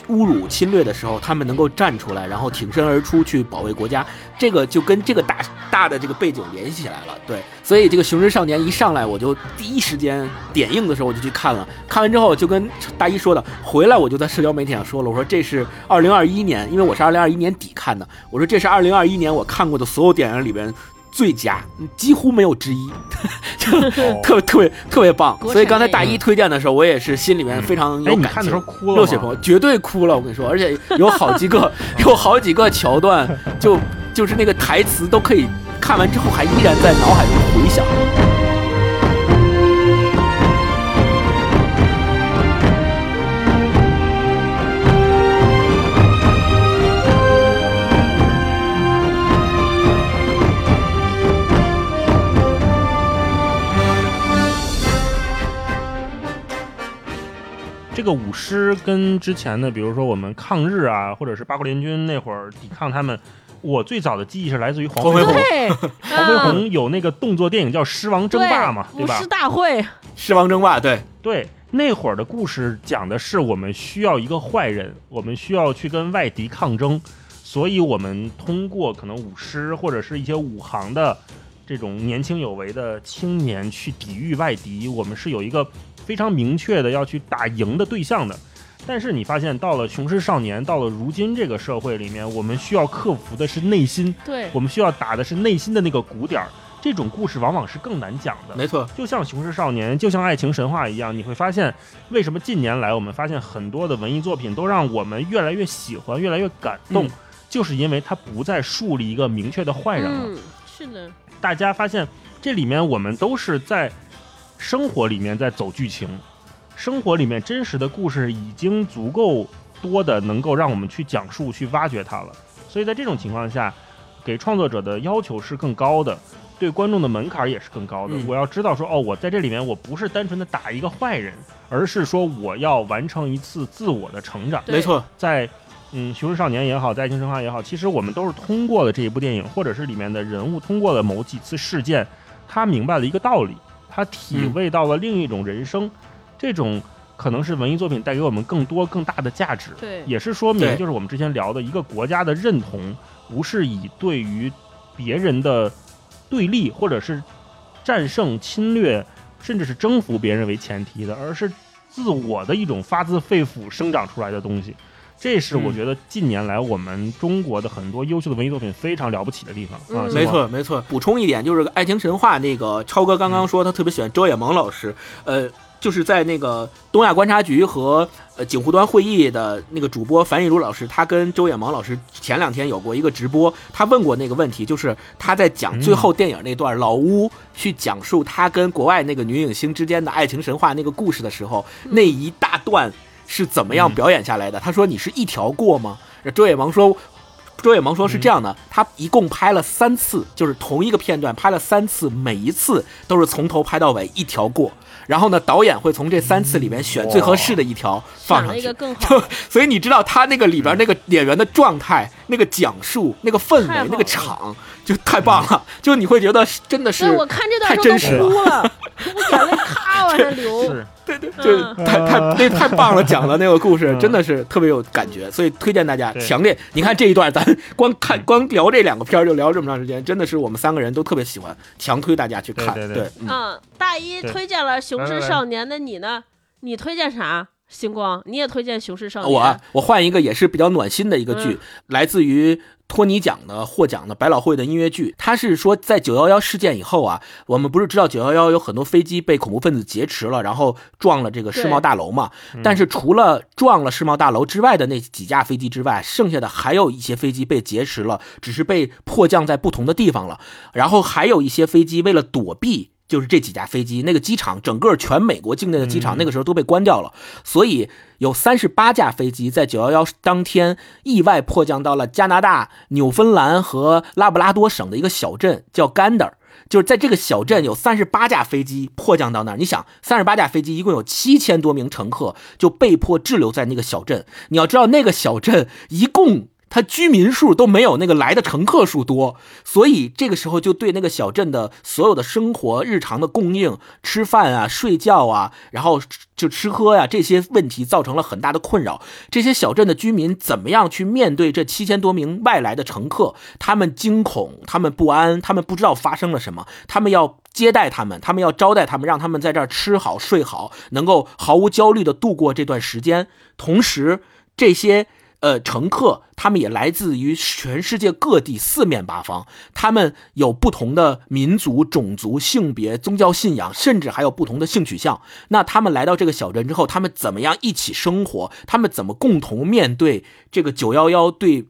侮辱侵略的时候，他们能够站出来，然后挺身而出去保卫国家，这个就跟这个大大的这个背景联系起来了。对，所以这个《雄狮少年》一上来，我就第一时间点映的时候我就去看了，看完之后就跟大一说的，回来我就在社交媒体上说了，我说这是二零二一年，因为我是二零二一年底看的，我说这是二零二一年我看过的所有电影里边。最佳，几乎没有之一，就特别特别特别棒。所以刚才大一推荐的时候，我也是心里面非常有哎，你感情看的时候。哭了吗？热血澎湃，绝对哭了，我跟你说，而且有好几个，有好几个桥段，就就是那个台词都可以看完之后还依然在脑海中回响。这这个舞狮跟之前的，比如说我们抗日啊，或者是八国联军那会儿抵抗他们，我最早的记忆是来自于黄飞鸿。黄飞鸿有那个动作电影叫《狮王争霸》嘛，对吧舞狮？大会，狮王争霸，对，对，那会儿的故事讲的是我们需要一个坏人，我们需要去跟外敌抗争，所以我们通过可能舞狮或者是一些武行的这种年轻有为的青年去抵御外敌，我们是有一个非常明确的要去打赢的对象的。但是你发现，到了雄狮少年，到了如今这个社会里面，我们需要克服的是内心，对我们需要打的是内心的那个鼓点儿。这种故事往往是更难讲的。没错，就像《雄狮少年》，就像爱情神话一样，你会发现，为什么近年来我们发现很多的文艺作品都让我们越来越喜欢，越来越感动，嗯就是因为它不再树立一个明确的坏人了。嗯，是的，大家发现这里面我们都是在生活里面在走剧情，生活里面真实的故事已经足够多的能够让我们去讲述、去挖掘它了。所以在这种情况下，给创作者的要求是更高的，对观众的门槛也是更高的。嗯我要知道说，哦，我在这里面我不是单纯的打一个坏人，而是说我要完成一次自我的成长。没错，在嗯《雄狮少年》也好，在《爱情神话》也好，其实我们都是通过了这一部电影，或者是里面的人物，通过了某几次事件，他明白了一个道理，他体味到了另一种人生，这种可能是文艺作品带给我们更多更大的价值。对也是说明就是我们之前聊的一个国家的认同，不是以对于别人的对立或者是战胜、侵略，甚至是征服别人为前提的，而是自我的一种发自肺腑生长出来的东西。这是我嗯。觉得近年来我们中国的很多优秀的文艺作品非常了不起的地方啊！嗯。没，错没错。补充一点，就是《爱情神话》那个超哥刚刚说他特别喜欢周野萌老师，呃，就是在那个东亚观察局和呃警湖端会议的那个主播樊亦茹老师，他跟周野萌老师前两天有过一个直播，他问过那个问题，就是他在讲最后电影那段，老屋去讲述他跟国外那个女影星之间的爱情神话那个故事的时候，那一大段是怎么样嗯表演下来的？他说你是一条过吗？周野芒说。周野芒说是这样的，他一共拍了三次，就是同一个片段拍了三次，每一次都是从头拍到尾一条过。然后呢，导演会从这三次里面选最合适的一条放上去想了一个。更好就，所以你知道他那个里边那个演员的状态、那个讲述、那个氛围、那个场，就太棒了。就你会觉得真的是对我看这段太真实都哭了，我眼泪咔往下 流。是就是嗯太太那太棒了，讲的那个故事嗯真的是特别有感觉，所以推荐大家强烈。你看这一段，咱光看光聊这两个片儿就聊这么长时间，真的是我们三个人都特别喜欢，强推大家去看。对对对嗯嗯，大一推荐了《雄狮少年》，的你呢？你推荐啥？星光，你也推荐《熊市少年》？我啊我换一个也是比较暖心的一个剧，嗯来自于托尼奖的获奖的百老汇的音乐剧。他是说在九幺幺事件以后啊，我们不是知道九幺幺有很多飞机被恐怖分子劫持了，然后撞了这个世贸大楼嘛？但是除了撞了世贸大楼之外的那几架飞机之外，剩下的还有一些飞机被劫持了，只是被迫降在不同的地方了。然后还有一些飞机为了躲避。就是这几架飞机，那个机场整个全美国境内的机场，那个时候都被关掉了，所以有三十八架飞机在九幺幺当天意外迫降到了加拿大纽芬兰和拉布拉多省的一个小镇，叫甘德尔。就是在这个小镇有三十八架飞机迫降到那儿，你想，三十八架飞机一共有七千多名乘客就被迫滞留在那个小镇。你要知道，那个小镇一共它居民数都没有那个来的乘客数多，所以这个时候就对那个小镇的所有的生活、日常的供应、吃饭啊、睡觉啊，然后就吃喝呀、这些问题造成了很大的困扰。这些小镇的居民怎么样去面对这七千多名外来的乘客？他们惊恐，他们不安，他们不知道发生了什么，他们要接待他们，他们要招待他们，让他们在这儿吃好睡好，能够毫无焦虑地度过这段时间。同时，这些。呃，乘客他们也来自于全世界各地四面八方，他们有不同的民族、种族、性别、宗教信仰，甚至还有不同的性取向。那他们来到这个小镇之后，他们怎么样一起生活？他们怎么共同面对这个九幺幺对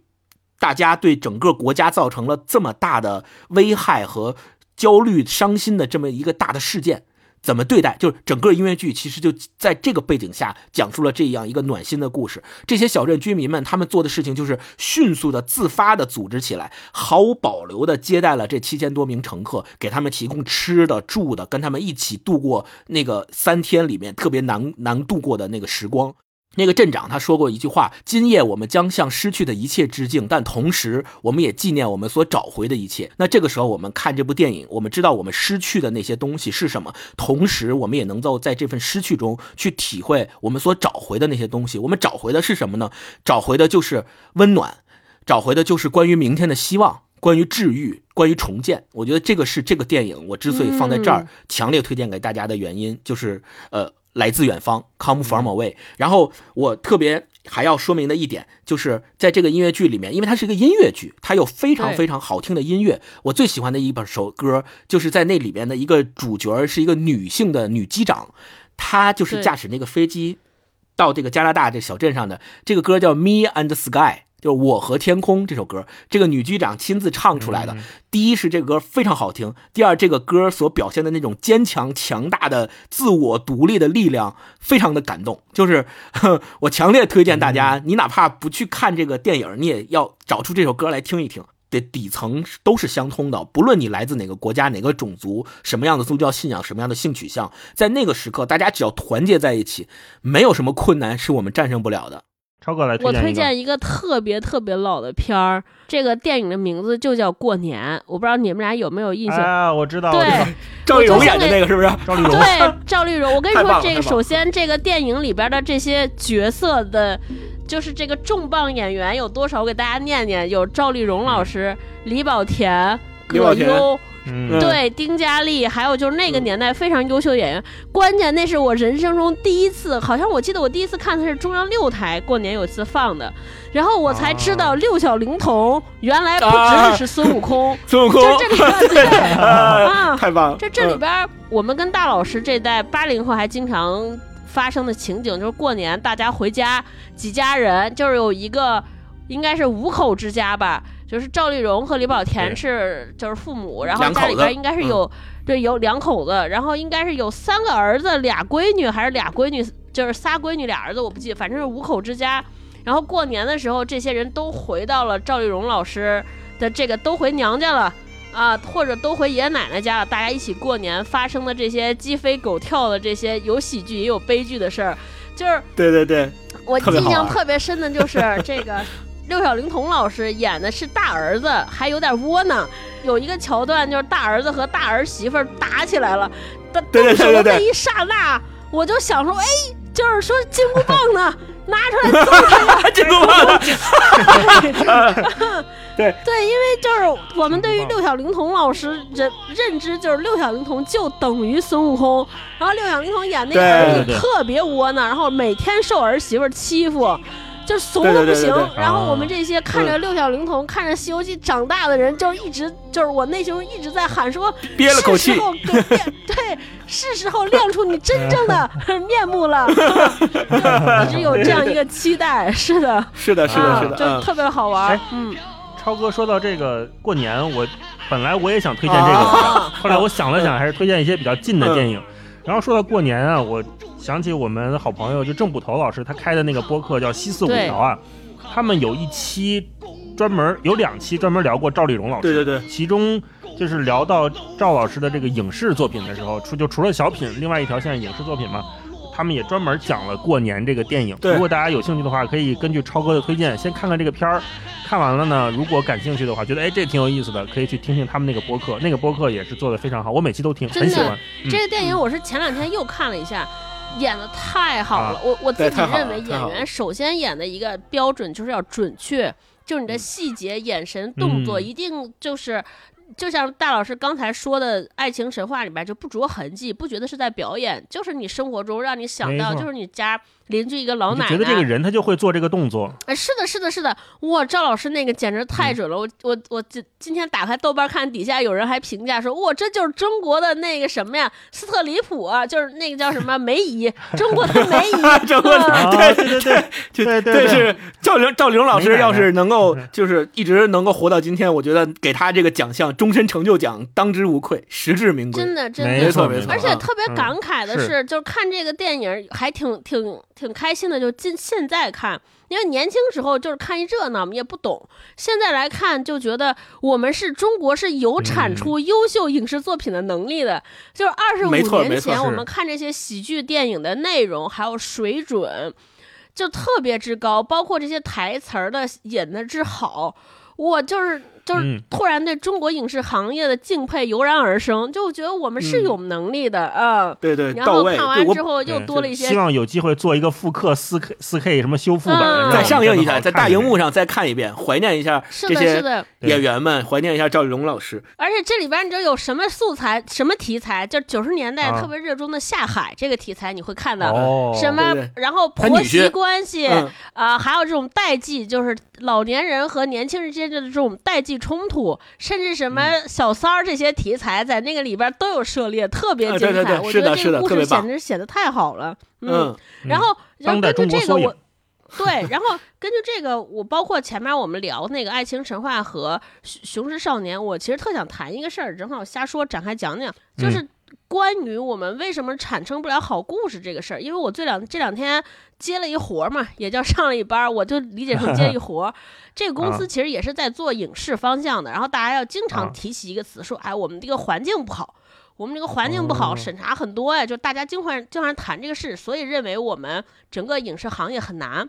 大家对整个国家造成了这么大的危害和焦虑、伤心的这么一个大的事件？怎么对待，就是整个音乐剧其实就在这个背景下讲述了这样一个暖心的故事。这些小镇居民们他们做的事情就是迅速的、自发的组织起来，毫无保留的接待了这七千多名乘客，给他们提供吃的、住的，跟他们一起度过那个三天里面特别难难度过的那个时光。那个镇长他说过一句话：“今夜我们将向失去的一切致敬，但同时我们也纪念我们所找回的一切。”那这个时候，我们看这部电影，我们知道我们失去的那些东西是什么，同时我们也能够在这份失去中去体会我们所找回的那些东西。我们找回的是什么呢？找回的就是温暖，找回的就是关于明天的希望，关于治愈，关于重建。我觉得这个是这个电影我之所以放在这儿，强烈推荐给大家的原因，就是呃。来自远方，come from away。然后我特别还要说明的一点，就是在这个音乐剧里面，因为它是一个音乐剧，它有非常非常好听的音乐。我最喜欢的一本首歌，就是在那里面的一个主角是一个女性的女机长，她就是驾驶那个飞机到这个加拿大这小镇上的。这个歌叫《Me and Sky》。就是我和天空这首歌，这个女局长亲自唱出来的。第一是这个歌非常好听，第二这个歌所表现的那种坚强强大的自我独立的力量，非常的感动。就是 我强烈推荐大家，你哪怕不去看这个电影，你也要找出这首歌来听一听。的底层都是相通的，不论你来自哪个国家、哪个种族、什么样的宗教信仰、什么样的性取向，在那个时刻，大家只要团结在一起，没有什么困难是我们战胜不了的。超哥来我推荐一个特别特别老的片儿，这个电影的名字就叫《过年》，我不知道你们俩有没有印象？啊，我知道，对，赵丽蓉演的那个是不是？赵丽蓉对，赵丽蓉。我跟你说，这个首先这个电影里边的这些角色的，就是这个重磅演员有多少？我给大家念念：有赵丽蓉老师、李保田、葛优。对，丁嘉丽，还有就是那个年代非常优秀的演员。关键那是我人生中第一次，好像我记得我第一次看的是中央六台过年有一次放的，然后我才知道六小龄童原来不只是孙悟空。孙悟空，就这里边 对啊，太棒了！这这里边我们跟大老师这代八零后还经常发生的情景，就是过年大家回家几家人，就是有一个应该是五口之家吧。就是赵丽蓉和李保田是就是父母，然后家里边应该是有对有两口子，然后应该是有三个儿子俩闺女，还是俩闺女，就是仨闺女俩儿子，我不记得，反正是五口之家。然后过年的时候，这些人都回到了赵丽蓉老师的这个都回娘家了啊，或者都回爷爷奶奶家了，大家一起过年发生的这些鸡飞狗跳的这些有喜剧也有悲剧的事儿，就是对对对，我印象特别深的就是这个。六小龄童老师演的是大儿子，还有点窝囊。有一个桥段就是大儿子和大儿媳妇打起来了，动手的那一刹那，我就想说，哎，就是说金箍棒呢，拿出来揍他。金箍棒。对对，因为就是我们对于六小龄童老师认认知，就是六小龄童就等于孙悟空，然后六小龄童演那个儿子特别窝囊，然后每天受儿媳妇欺负。就怂的不行，然后我们这些看着六小龄童、看着《西游记》长大的人，就一直就是我内心一直在喊说：憋了口气，对，是时候亮出你真正的 面目了，一直有这样一个期待。是的，是的，是的，是的，就特别好玩。嗯，超哥说到这个过年，我本来我也想推荐这个，后来我想了想，还是推荐一些比较近的电影。然后说到过年啊，我。想起我们好朋友就郑捕头老师他开的那个播客叫西四五条啊，他们有一期专门有两期专门聊过赵丽蓉老师，对对对，其中就是聊到赵老师的这个影视作品的时候，除就除了小品，另外一条线影视作品嘛，他们也专门讲了过年这个电影。如果大家有兴趣的话，可以根据超哥的推荐先看看这个片儿，看完了呢，如果感兴趣的话，觉得哎这挺有意思的，可以去听听他们那个播客，那个播客也是做的非常好，我每期都听，很喜欢。这个电影我是前两天又看了一下。演的太好了，我我自己认为演员首先演的一个标准就是要准确，就是你的细节、眼神、动作一定就是，就像大老师刚才说的《爱情神话》里边就不着痕迹，不觉得是在表演，就是你生活中让你想到，就是你家。邻居一个老奶奶，觉得这个人他就会做这个动作。哎，是的，是的，是的，哇，赵老师那个简直太准了！我我我今今天打开豆瓣看，底下有人还评价说，哇，这就是中国的那个什么呀，斯特里普啊，就是那个叫什么梅姨，中国的梅姨。中国的对对对对对，是赵玲赵玲老师要是能够就是一直能够活到今天，我觉得给他这个奖项终身成就奖当之无愧，实至名归。真的真的。没。错没错错，而且啊特别感慨的嗯是，就是看这个电影还挺挺挺开心的，就今现在看，因为年轻时候就是看一热闹，我们也不懂，现在来看就觉得我们是中国是有产出优秀影视作品的能力的。就是二十五年前，我们看这些喜剧电影的内容还有水准，就特别之高，包括这些台词儿的演的之好，我就是就是嗯突然对中国影视行业的敬佩油然而生，就觉得我们是有能力的啊。对对，然后。看完之后又多了一些希望有机会做一个复刻四 K 四 K 什么修复版，再上映一下，在大荧幕上再看一遍，怀念一下是的，是这些的，演员们，怀念一下赵丽蓉老师。而且这里边你知道有什么素材、什么题材？就九十年代啊特别热衷的下海这个题材，你会看到。哦，什么然后婆媳关系嗯啊、还有这种代际，就是老年人和年轻人之间的这种代际冲突，甚至什么嗯小三儿这些题材，在那个里边都有涉猎，特别啊精彩。对对对我是的是觉得这个故的特别棒事简直写的太好了。嗯，然后，然后当代根据这个我。对，然后根据这个，我包括前面我们聊那个《爱情神话》和《雄雄狮少年》，我其实特想谈一个事儿，正好瞎说展开讲讲，就是关于我们为什么产生不了好故事这个事儿。因为我这两这两天接了一活儿嘛，也叫上了一班儿，我就理解成接了一活儿。这个公司啊其实也是在做影视方向的，然后大家要经啊常提起一个词，说哎，我们这个环境不好。我们这个环境不好，哦审查很多呀，就大家经常经常谈这个事，所以认为我们整个影视行业很难。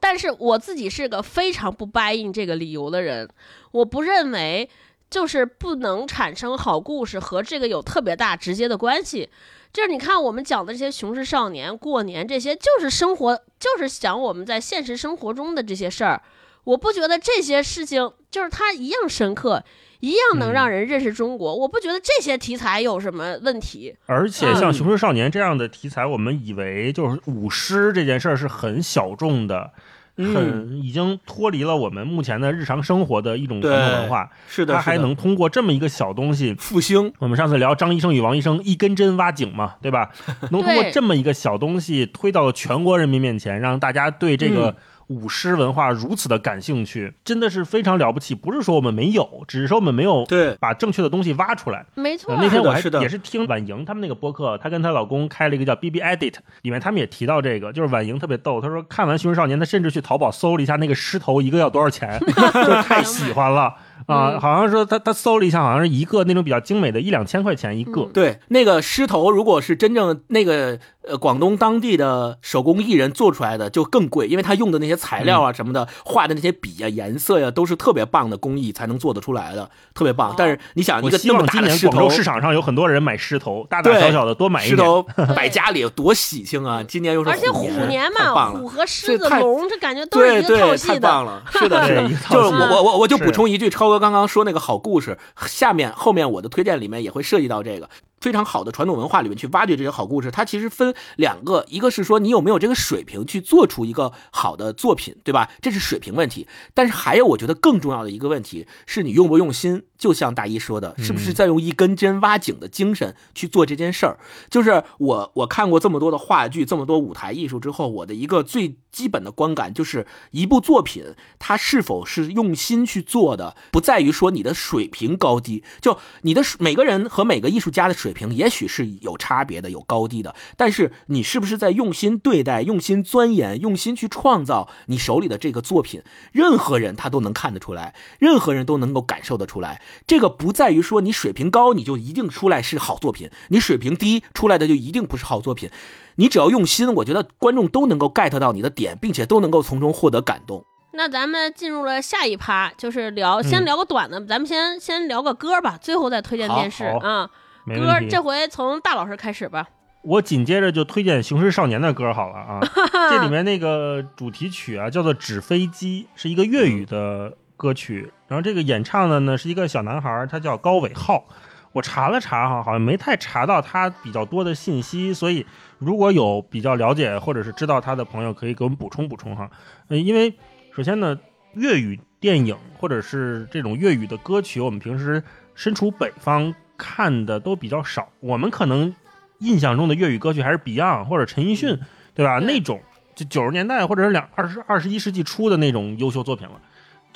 但是我自己是个非常不 buy in 这个理由的人，我不认为就是不能产生好故事和这个有特别大直接的关系。就是你看我们讲的这些雄狮少年、过年这些，就是生活，就是讲我们在现实生活中的这些事儿。我不觉得这些事情就是它一样深刻，一样能嗯让人认识中国。我不觉得这些题材有什么问题。而且像嗯《雄狮少年》这样的题材，我们以为就是舞狮这件事儿是很小众的，嗯，很已经脱离了我们目前的日常生活的一种传对统文化。是的，它还能通过这么一个小东西，复兴。我们上次聊张医生与王医生一根针挖井嘛，对吧？能通过这么一个小东西推到全国人民面前，让大家对这个嗯舞狮文化如此的感兴趣，真的是非常了不起。不是说我们没有，只是说我们没有对把正确的东西挖出来。没错呃，那天我还是也是听婉莹他们那个播客，她跟她老公开了一个叫 B B Edit，里面他们也提到这个，就是婉莹特别逗，她说看完《熊出少年》，她甚至去淘宝搜了一下那个狮头一个要多少钱，就是太喜欢了啊！嗯好像说他他搜了一下，好像是一个那种比较精美的，一两千块钱一个。嗯对，那个狮头如果是真正那个呃广东当地的手工艺人做出来的，就更贵，因为他用的那些材料啊什么的，画的那些笔啊、颜色呀、都是特别棒的工艺才能做得出来的，特别棒。但是你想，一个这么大的狮头年广州，市场上有很多人买狮头，大大小小的多买一点。狮头摆家里有多喜庆啊！今年又是而且虎年，嘛，太棒了虎。和狮子、龙，这感觉都是对一个套对，系的。太棒了！是的，是的对一，套就是我我我我就补充一句，超哥刚刚说那个好故事，下面后面我的推荐里面也会涉及到这个非常好的传统文化里面去挖掘这些好故事。它其实分两个，一个是说你有没有这个水平去做出一个好的作品，对吧？这是水平问题。但是还有我觉得更重要的一个问题是你用不用心。就像大一说的，是不是在用一根针挖井的精神去做这件事儿？就是我我看过这么多的话剧，这么多舞台艺术之后，我的一个最基本的观感就是，一部作品它是否是用心去做的，不在于说你的水平高低，就你的每个人和每个艺术家的水平也许是有差别的，有高低的，但是你是不是在用心对待、用心钻研、用心去创造你手里的这个作品，任何人他都能看得出来，任何人都能够感受得出来。这个不在于说你水平高，你就一定出来是好作品；你水平低出来的就一定不是好作品。你只要用心，我觉得观众都能够 get 到你的点，并且都能够从中获得感动。那咱们进入了下一趴，就是聊，嗯先聊个短的，咱们先先聊个歌吧，最后再推荐电视啊。歌这回从大老师开始吧。我紧接着就推荐《雄狮少年》的歌好了啊，这里面那个主题曲啊叫做《纸飞机》，是一个粤语的歌曲。然后这个演唱的呢是一个小男孩，他叫高伟浩。我查了查哈，好像没太查到他比较多的信息，所以如果有比较了解或者是知道他的朋友，可以给我们补充补充哈。呃，因为首先呢，粤语电影或者是这种粤语的歌曲，我们平时身处北方看的都比较少。我们可能印象中的粤语歌曲还是 Beyond 或者陈奕迅，对吧？那种就九十年代或者是两二十二十一世纪初的那种优秀作品了。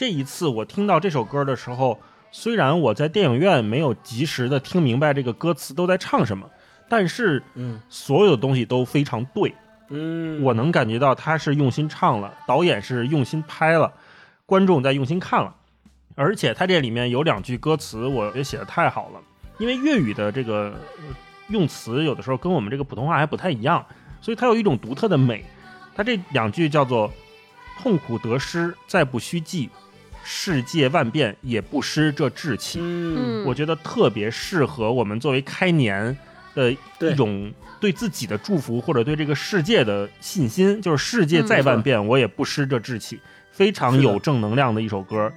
这一次我听到这首歌的时候，虽然我在电影院没有及时的听明白这个歌词都在唱什么，但是嗯。所有的东西都非常对，嗯，我能感觉到他是用心唱了，导演是用心拍了，观众在用心看了，而且他这里面有两句歌词，我觉得写的太好了，因为粤语的这个呃用词有的时候跟我们这个普通话还不太一样，所以它有一种独特的美。它这两句叫做“痛苦得失再不须记，世界万变也不失这志气”。嗯嗯，我觉得特别适合我们作为开年的一种对自己的祝福，或者对这个世界的信心。就是世界再万变，我也不失这志气，非常有正能量的一首歌。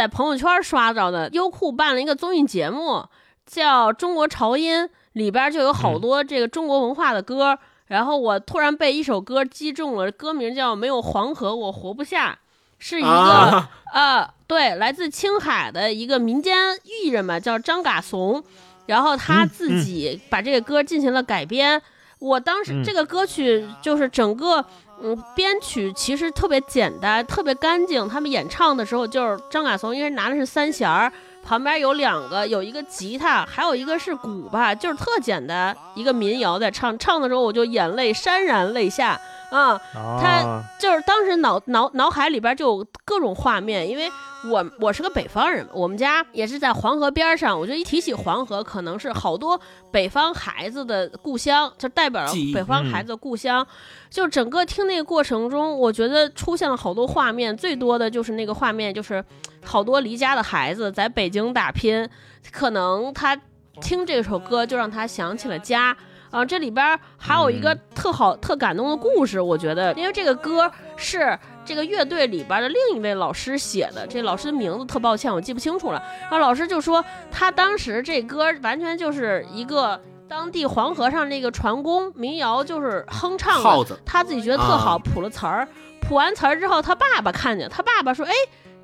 在朋友圈刷到的，优酷办了一个综艺节目，叫《中国潮音》，里边就有好多这个中国文化的歌。然后我突然被一首歌击中了，歌名叫《没有黄河我活不下》，是一个、啊呃，对，来自青海的一个民间艺人嘛，叫张嘎怂，然后他嗯自己把这个歌进行了改编。我当时嗯这个歌曲就是整个嗯编曲其实特别简单，特别干净。他们演唱的时候就是张嘎怂，因为拿的是三弦儿，旁边有两个，有一个吉他，还有一个是鼓吧，就是特简单一个民谣在唱。唱的时候我就眼泪潸然泪下啊。他，就是当时脑脑脑海里边就有各种画面，因为我我是个北方人，我们家也是在黄河边上。我觉得一提起黄河，可能是好多北方孩子的故乡，就代表了北方孩子的故乡。就整个听那个过程中，我觉得出现了好多画面，最多的就是那个画面，就是好多离家的孩子在北京打拼，可能他听这首歌就让他想起了家。啊，这里边还有一个特好、特感动的故事，我觉得，因为这个歌是这个乐队里边的另一位老师写的，这老师的名字特抱歉，我记不清楚了。然后老师就说，他当时这歌完全就是一个当地黄河上那个船工民谣，就是哼唱的，他自己觉得特好，啊谱了词儿，谱完词儿之后，他爸爸看见，他爸爸说，哎，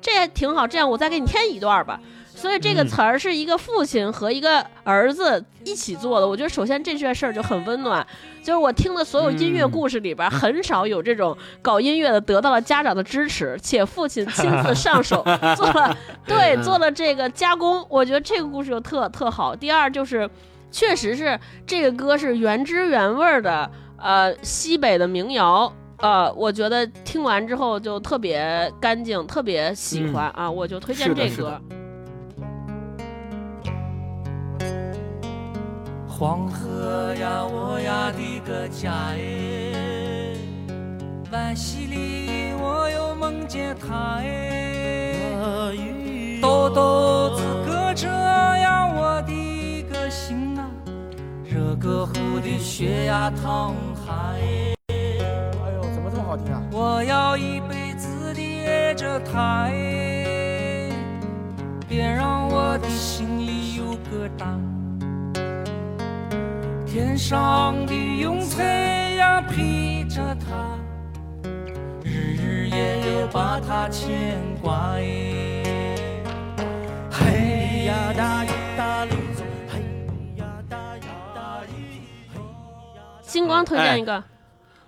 这挺好，这样我再给你添一段吧。所以这个嗯词儿是一个父亲和一个儿子一起做的，我觉得首先这件事儿就很温暖。就是我听的所有音乐嗯故事里边，很少有这种搞音乐的得到了家长的支持，且父亲亲自上手 做了，对，嗯做了这个加工。我觉得这个故事就特特好。第二就是，确实是这个歌是原汁原味儿的，呃，西北的民谣。呃，我觉得听完之后就特别干净，特别喜欢、啊，我就推荐这歌黄河呀，我呀的个家哎，浣溪里我又梦见他哎，豆豆子搁着呀我的个心啊，热个乎的血呀淌海哎呦，怎么这么好听啊？我要一辈子的爱着他哎，别让我的心里有疙瘩。天上的云彩呀披着它，日日夜夜把它牵挂哎。嘿呀大雨大雨走，嘿呀大雨大雨，嘿呀。星光推荐一个，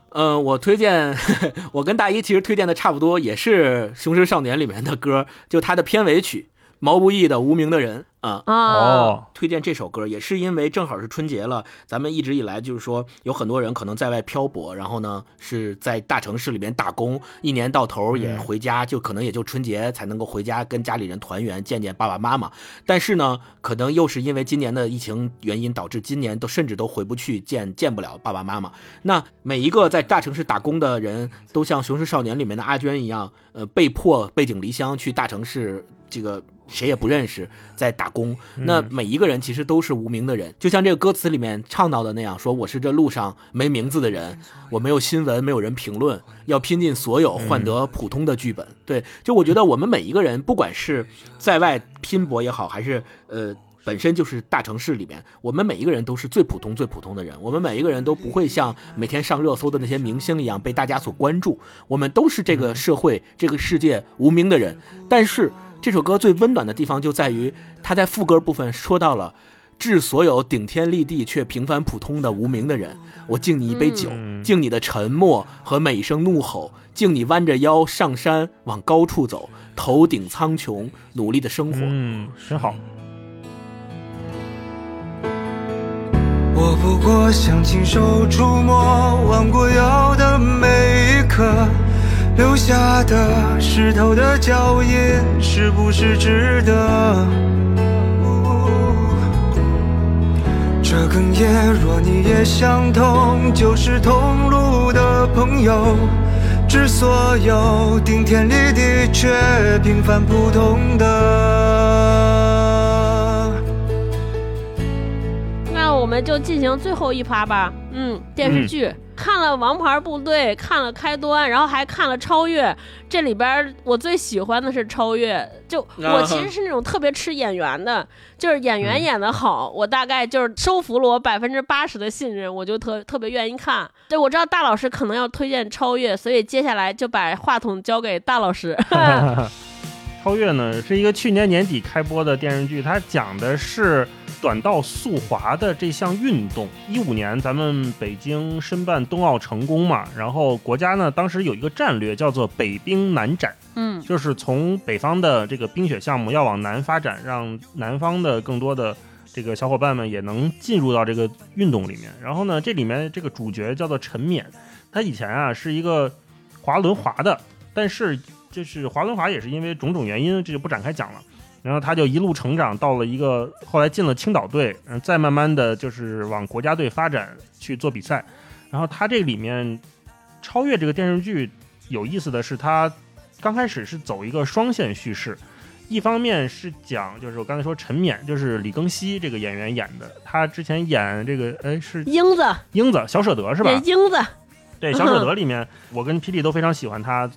嗯，我推荐，我跟大一其实推荐的差不多，也是《雄狮少年》里面的歌，就它的片尾曲。毛不易的《无名的人》啊。啊，哦，推荐这首歌也是因为正好是春节了，咱们一直以来就是说有很多人可能在外漂泊，然后呢是在大城市里面打工，一年到头也嗯回家，就可能也就春节才能够回家跟家里人团圆，见见爸爸妈妈。但是呢，可能又是因为今年的疫情原因，导致今年都甚至都回不去见见不了爸爸妈妈。那每一个在大城市打工的人都像《雄狮少年》里面的阿娟一样，呃，被迫背井离乡去大城市，这个谁也不认识，在打工。那每一个人其实都是无名的人，就像这个歌词里面唱到的那样，说我是这路上没名字的人，我没有新闻，没有人评论，要拼尽所有换得普通的剧本。对，就我觉得我们每一个人，不管是在外拼搏也好，还是呃。本身就是大城市里面，我们每一个人都是最普通、最普通的人。我们每一个人都不会像每天上热搜的那些明星一样被大家所关注。我们都是这个社会、这个世界无名的人。但是这首歌最温暖的地方就在于，他在副歌部分说到了。致所有顶天立地却平凡普通的无名的人，我敬你一杯酒，嗯敬你的沉默和每一声怒吼，敬你弯着腰上山往高处走，头顶苍穹，努力的生活。嗯，真好。我不过想亲手触摸弯过腰的每一刻，留下的湿透的脚印，是不是值得？这哽咽，若你也相同，就是同路的朋友。致所有顶天立地却平凡普通的。那我们就进行最后一趴吧。嗯，电视剧、看了《王牌部队》，看了《开端》，然后还看了《超越》。这里边我最喜欢的是《超越》，就我其实是那种特别吃演员的，就是演员演的好，我大概就是收服了我百分之八十的信任，我就特特别愿意看。对，我知道大老师可能要推荐《超越》，所以接下来就把话筒交给大老师。超越呢是一个去年年底开播的电视剧，它讲的是短道速滑的这项运动。一五年咱们北京申办冬奥成功嘛，然后国家呢当时有一个战略叫做北冰南展，嗯就是从北方的这个冰雪项目要往南发展，让南方的更多的这个小伙伴们也能进入到这个运动里面。然后呢，这里面这个主角叫做陈冕，他以前啊是一个滑轮滑的，但是就是华伦华也是因为种种原因，这就不展开讲了。然后他就一路成长到了一个，后来进了青岛队，嗯，再慢慢的就是往国家队发展去做比赛。然后他这里面超越这个电视剧有意思的是，他刚开始是走一个双线叙事，一方面是讲就是我刚才说陈冕，就是李庚希这个演员演的，他之前演这个哎是英子英子小舍得是吧？演英子，对，小舍得里面，我跟霹雳都非常喜欢他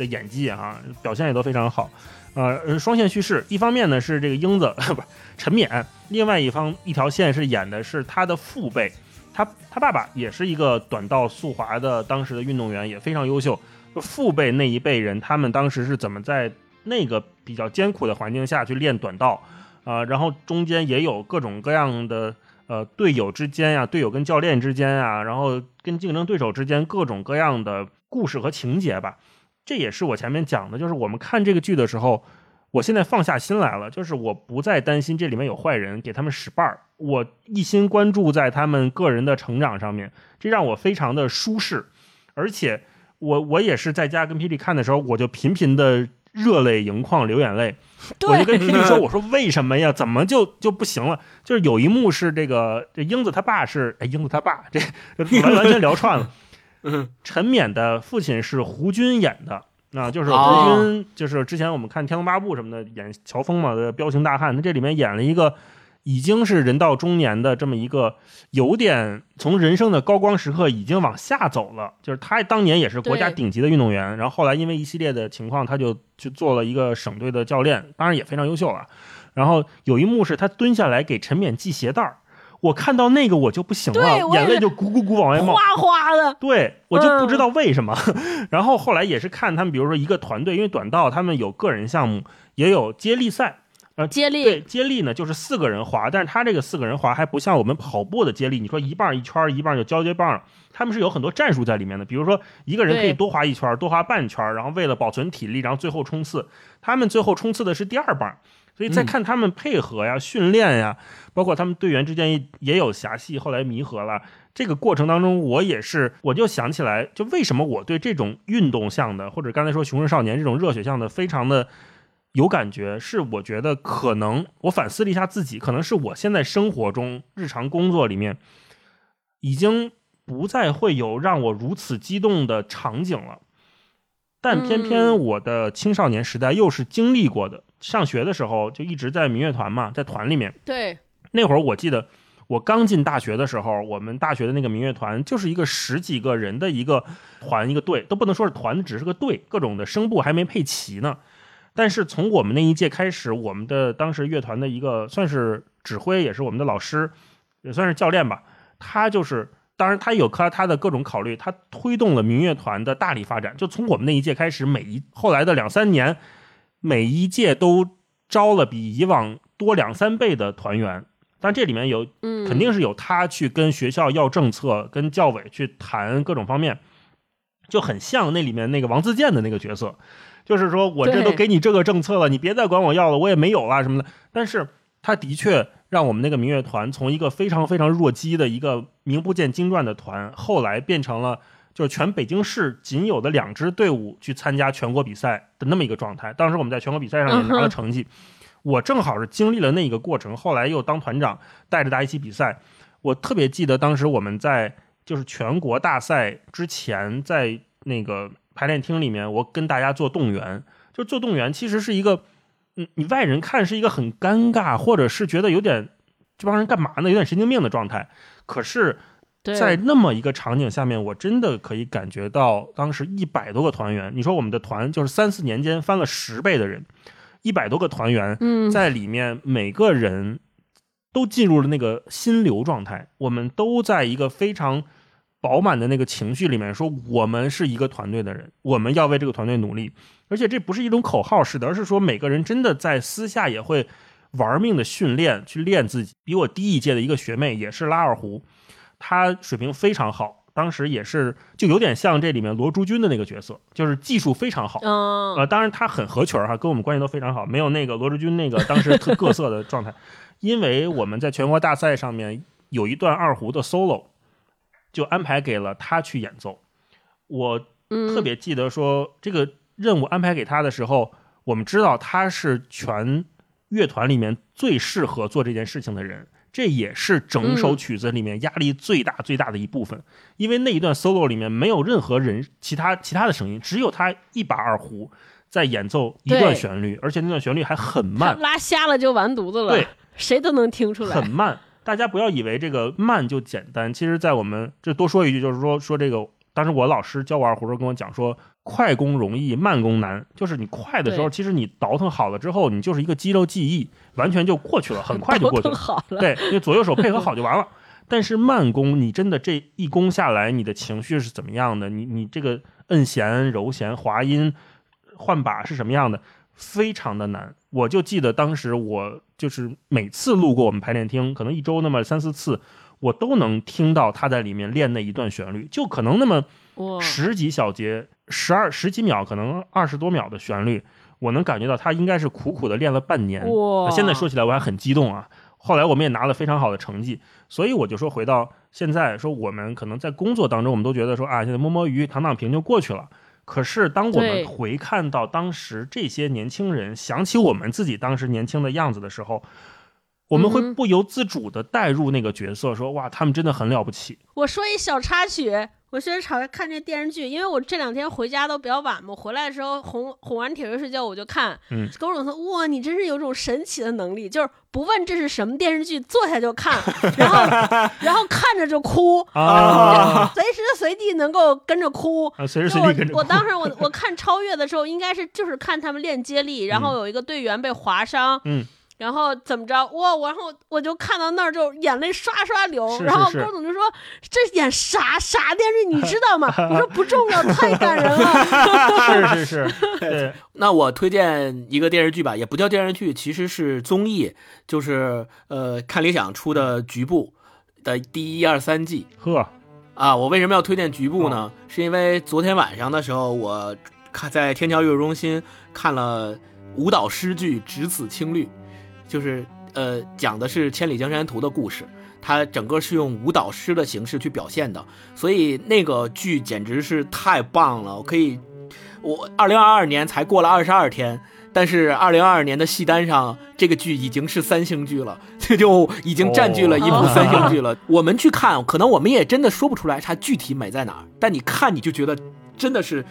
的演技啊，表现也都非常好。呃，双线叙事，一方面呢是这个英子 不是陈冕，另外一方一条线是演的是他的父辈，他他爸爸也是一个短道速滑的当时的运动员，也非常优秀。父辈那一辈人，他们当时是怎么在那个比较艰苦的环境下去练短道啊、然后中间也有各种各样的呃队友之间呀、队友跟教练之间啊，然后跟竞争对手之间各种各样的故事和情节吧。这也是我前面讲的，就是我们看这个剧的时候，我现在放下心来了，就是我不再担心这里面有坏人给他们使绊儿，我一心关注在他们个人的成长上面，这让我非常的舒适，而且我我也是在家跟霹雳看的时候，我就频频的热泪盈眶，流眼泪。我就跟霹雳说：“ 我说为什么呀？怎么就就不行了？就是有一幕是这个这英子他爸是哎，英子他爸这这 完完全聊串了。陈冕的父亲是胡军演的，啊，就是胡哦军，就是之前我们看《天龙八部》什么的演乔峰嘛的彪形大汉，他这里面演了一个已经是人到中年的这么一个有点从人生的高光时刻已经往下走了，就是他当年也是国家顶级的运动员，然后后来因为一系列的情况，他就去做了一个省队的教练，当然也非常优秀了。然后有一幕是他蹲下来给陈冕系鞋带儿，我看到那个我就不行了眼泪就咕咕咕往外冒。哗哗的，对我就不知道嗯为什么。然后后来也是看他们，比如说一个团队，因为短道他们有个人项目，也有接力赛。呃，接力对接力呢，就是四个人滑，但是他这个四个人滑还不像我们跑步的接力，你说一半一圈，一半就交接棒，他们是有很多战术在里面的。比如说一个人可以多滑一圈，多滑半圈，然后为了保存体力，然后最后冲刺，他们最后冲刺的是第二棒。所以在嗯看他们配合呀、训练呀，包括他们队员之间也也有狭隙，后来弥合了。这个过程当中，我也是，我就想起来，就为什么我对这种运动向的，或者刚才说《雄狮少年》这种热血向的，非常的有感觉，是我觉得可能我反思了一下自己，可能是我现在生活中日常工作里面，已经不再会有让我如此激动的场景了。但偏偏嗯我的青少年时代又是经历过的，上学的时候就一直在民乐团嘛，在团里面。对，那会儿我记得我刚进大学的时候，我们大学的那个民乐团就是一个十几个人的一个团一个队，都不能说是团，只是个队，各种的声部还没配齐呢。但是从我们那一届开始，我们的当时乐团的一个算是指挥，也是我们的老师，也算是教练吧，他就是。当然，他有他他的各种考虑，他推动了民乐团的大力发展。就从我们那一届开始，每一后来的两三年，每一届都招了比以往多两三倍的团员。但这里面有嗯，肯定是有他去跟学校要政策，跟教委去谈各种方面，就很像那里面那个王自健的那个角色，就是说我这都给你这个政策了，你别再管我要了，我也没有啦什么的。但是他的确让我们那个民乐团从一个非常非常弱鸡的一个名不见经传的团，后来变成了就是全北京市仅有的两支队伍去参加全国比赛的那么一个状态。当时我们在全国比赛上也拿了成绩。我正好是经历了那个过程，后来又当团长，带着大家一起比赛。我特别记得当时我们在就是全国大赛之前，在那个排练厅里面，我跟大家做动员。就做动员其实是一个，嗯，你外人看是一个很尴尬，或者是觉得有点这帮人干嘛呢，有点神经病的状态。可是，对在那么一个场景下面，我真的可以感觉到当时一百多个团员，你说我们的团就是三四年间翻了十倍的人，一百多个团员，嗯，在里面每个人都进入了那个心流状态，我们都在一个非常饱满的那个情绪里面，说我们是一个团队的人，我们要为这个团队努力，而且这不是一种口号式的，而是说每个人真的在私下也会玩命的训练，去练自己。比我低一届的一个学妹也是拉二胡，她水平非常好。当时也是，就有点像这里面罗竹君的那个角色，就是技术非常好，嗯，呃，当然他很合群儿哈，跟我们关系都非常好，没有那个罗志军那个当时特各色的状态。因为我们在全国大赛上面有一段二胡的 solo，就安排给了他去演奏。我嗯特别记得说，这个任务安排给他的时候，我们知道他是全乐团里面最适合做这件事情的人。这也是整首曲子里面压力最大最大的一部分，因为那一段 solo 里面没有任何人其他其他的声音，只有他一把二胡在演奏一段旋律，而且那段旋律还很慢，拉瞎了就完犊子了，对，谁都能听出来很。慢。大家不要以为这个慢就简单，其实，在我们这多说一句，就是说说这个，当时我老师教我二胡的时候跟我讲说，快攻容易，慢攻难。就是你快的时候，其实你倒腾好了之后，你就是一个肌肉记忆，完全就过去了，很快就过去了。好了，对，因为左右手配合好就完了。但是慢攻，你真的这一攻下来，你的情绪是怎么样的？你你这个摁弦、揉弦、滑音、换把是什么样的？非常的难。我就记得当时我就是每次路过我们排练厅，可能一周那么三四次，我都能听到他在里面练那一段旋律，就可能那么，十几小节、十二十几秒，可能二十多秒的旋律，我能感觉到他应该是苦苦的练了半年。现在说起来我还很激动啊。后来我们也拿了非常好的成绩，所以我就说回到现在，说我们可能在工作当中，我们都觉得说啊，现在摸摸鱼、躺躺平就过去了。可是当我们回看到当时这些年轻人，想起我们自己当时年轻的样子的时候，我们会不由自主的带入那个角色，说哇，他们真的很了不起。我说一小插曲，我现在吵看这电视剧，因为我这两天回家都比较晚嘛，回来的时候哄哄完铁锤睡觉我就看，嗯跟我说哇，你真是有种神奇的能力，就是不问这是什么电视剧，坐下就看，然后然后看着就哭，啊随时随地能够跟着哭。啊，随时就我随地跟着哭。我当时我我看超越的时候，应该是就是看他们练接力，然后有一个队员被划伤，嗯，然后怎么着哇，然后我就看到那儿就眼泪刷刷流，是然后郭总就说这演啥啥电视你知道吗？我说不重要，太感人了。是是是，对，那我推荐一个电视剧吧，也不叫电视剧，其实是综艺，就是呃看理想出的《局部》的第一、二、三季呵，啊。我为什么要推荐《局部》呢？是因为昨天晚上的时候，我看在天桥艺术中心看了舞蹈诗剧《只此青绿》，就是呃讲的是《千里江山图》的故事，它整个是用舞蹈诗的形式去表现的，所以那个剧简直是太棒了。我可以，我二零二二年才过了二十二天。但是二零二二年的戏单上，这个剧已经是三星剧了，这 就已经占据了一部三星剧 了。我们去看，可能我们也真的说不出来它具体美在哪儿，但你看你就觉得真的是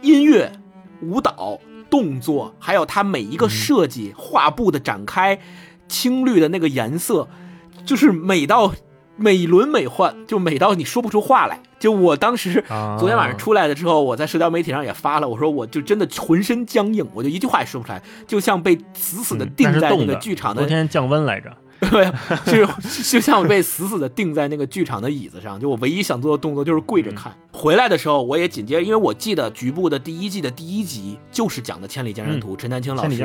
音乐、舞蹈、动作，还有它每一个设计、画布的展开、青绿的那个颜色，就是美到美轮美奂，就美到你说不出话来。就我当时昨天晚上出来的之后，我在社交媒体上也发了，我说我就真的浑身僵硬，我就一句话也说不出来，就像被死死的定在那个剧场的。昨天降温来着，对，就就像被死死的定在那个剧场的椅子上。就我唯一想做的动作就是跪着看。回来的时候，我也紧接着，因为我记得局部的第一季的第一集就是讲的《千里江山图》，陈丹青老师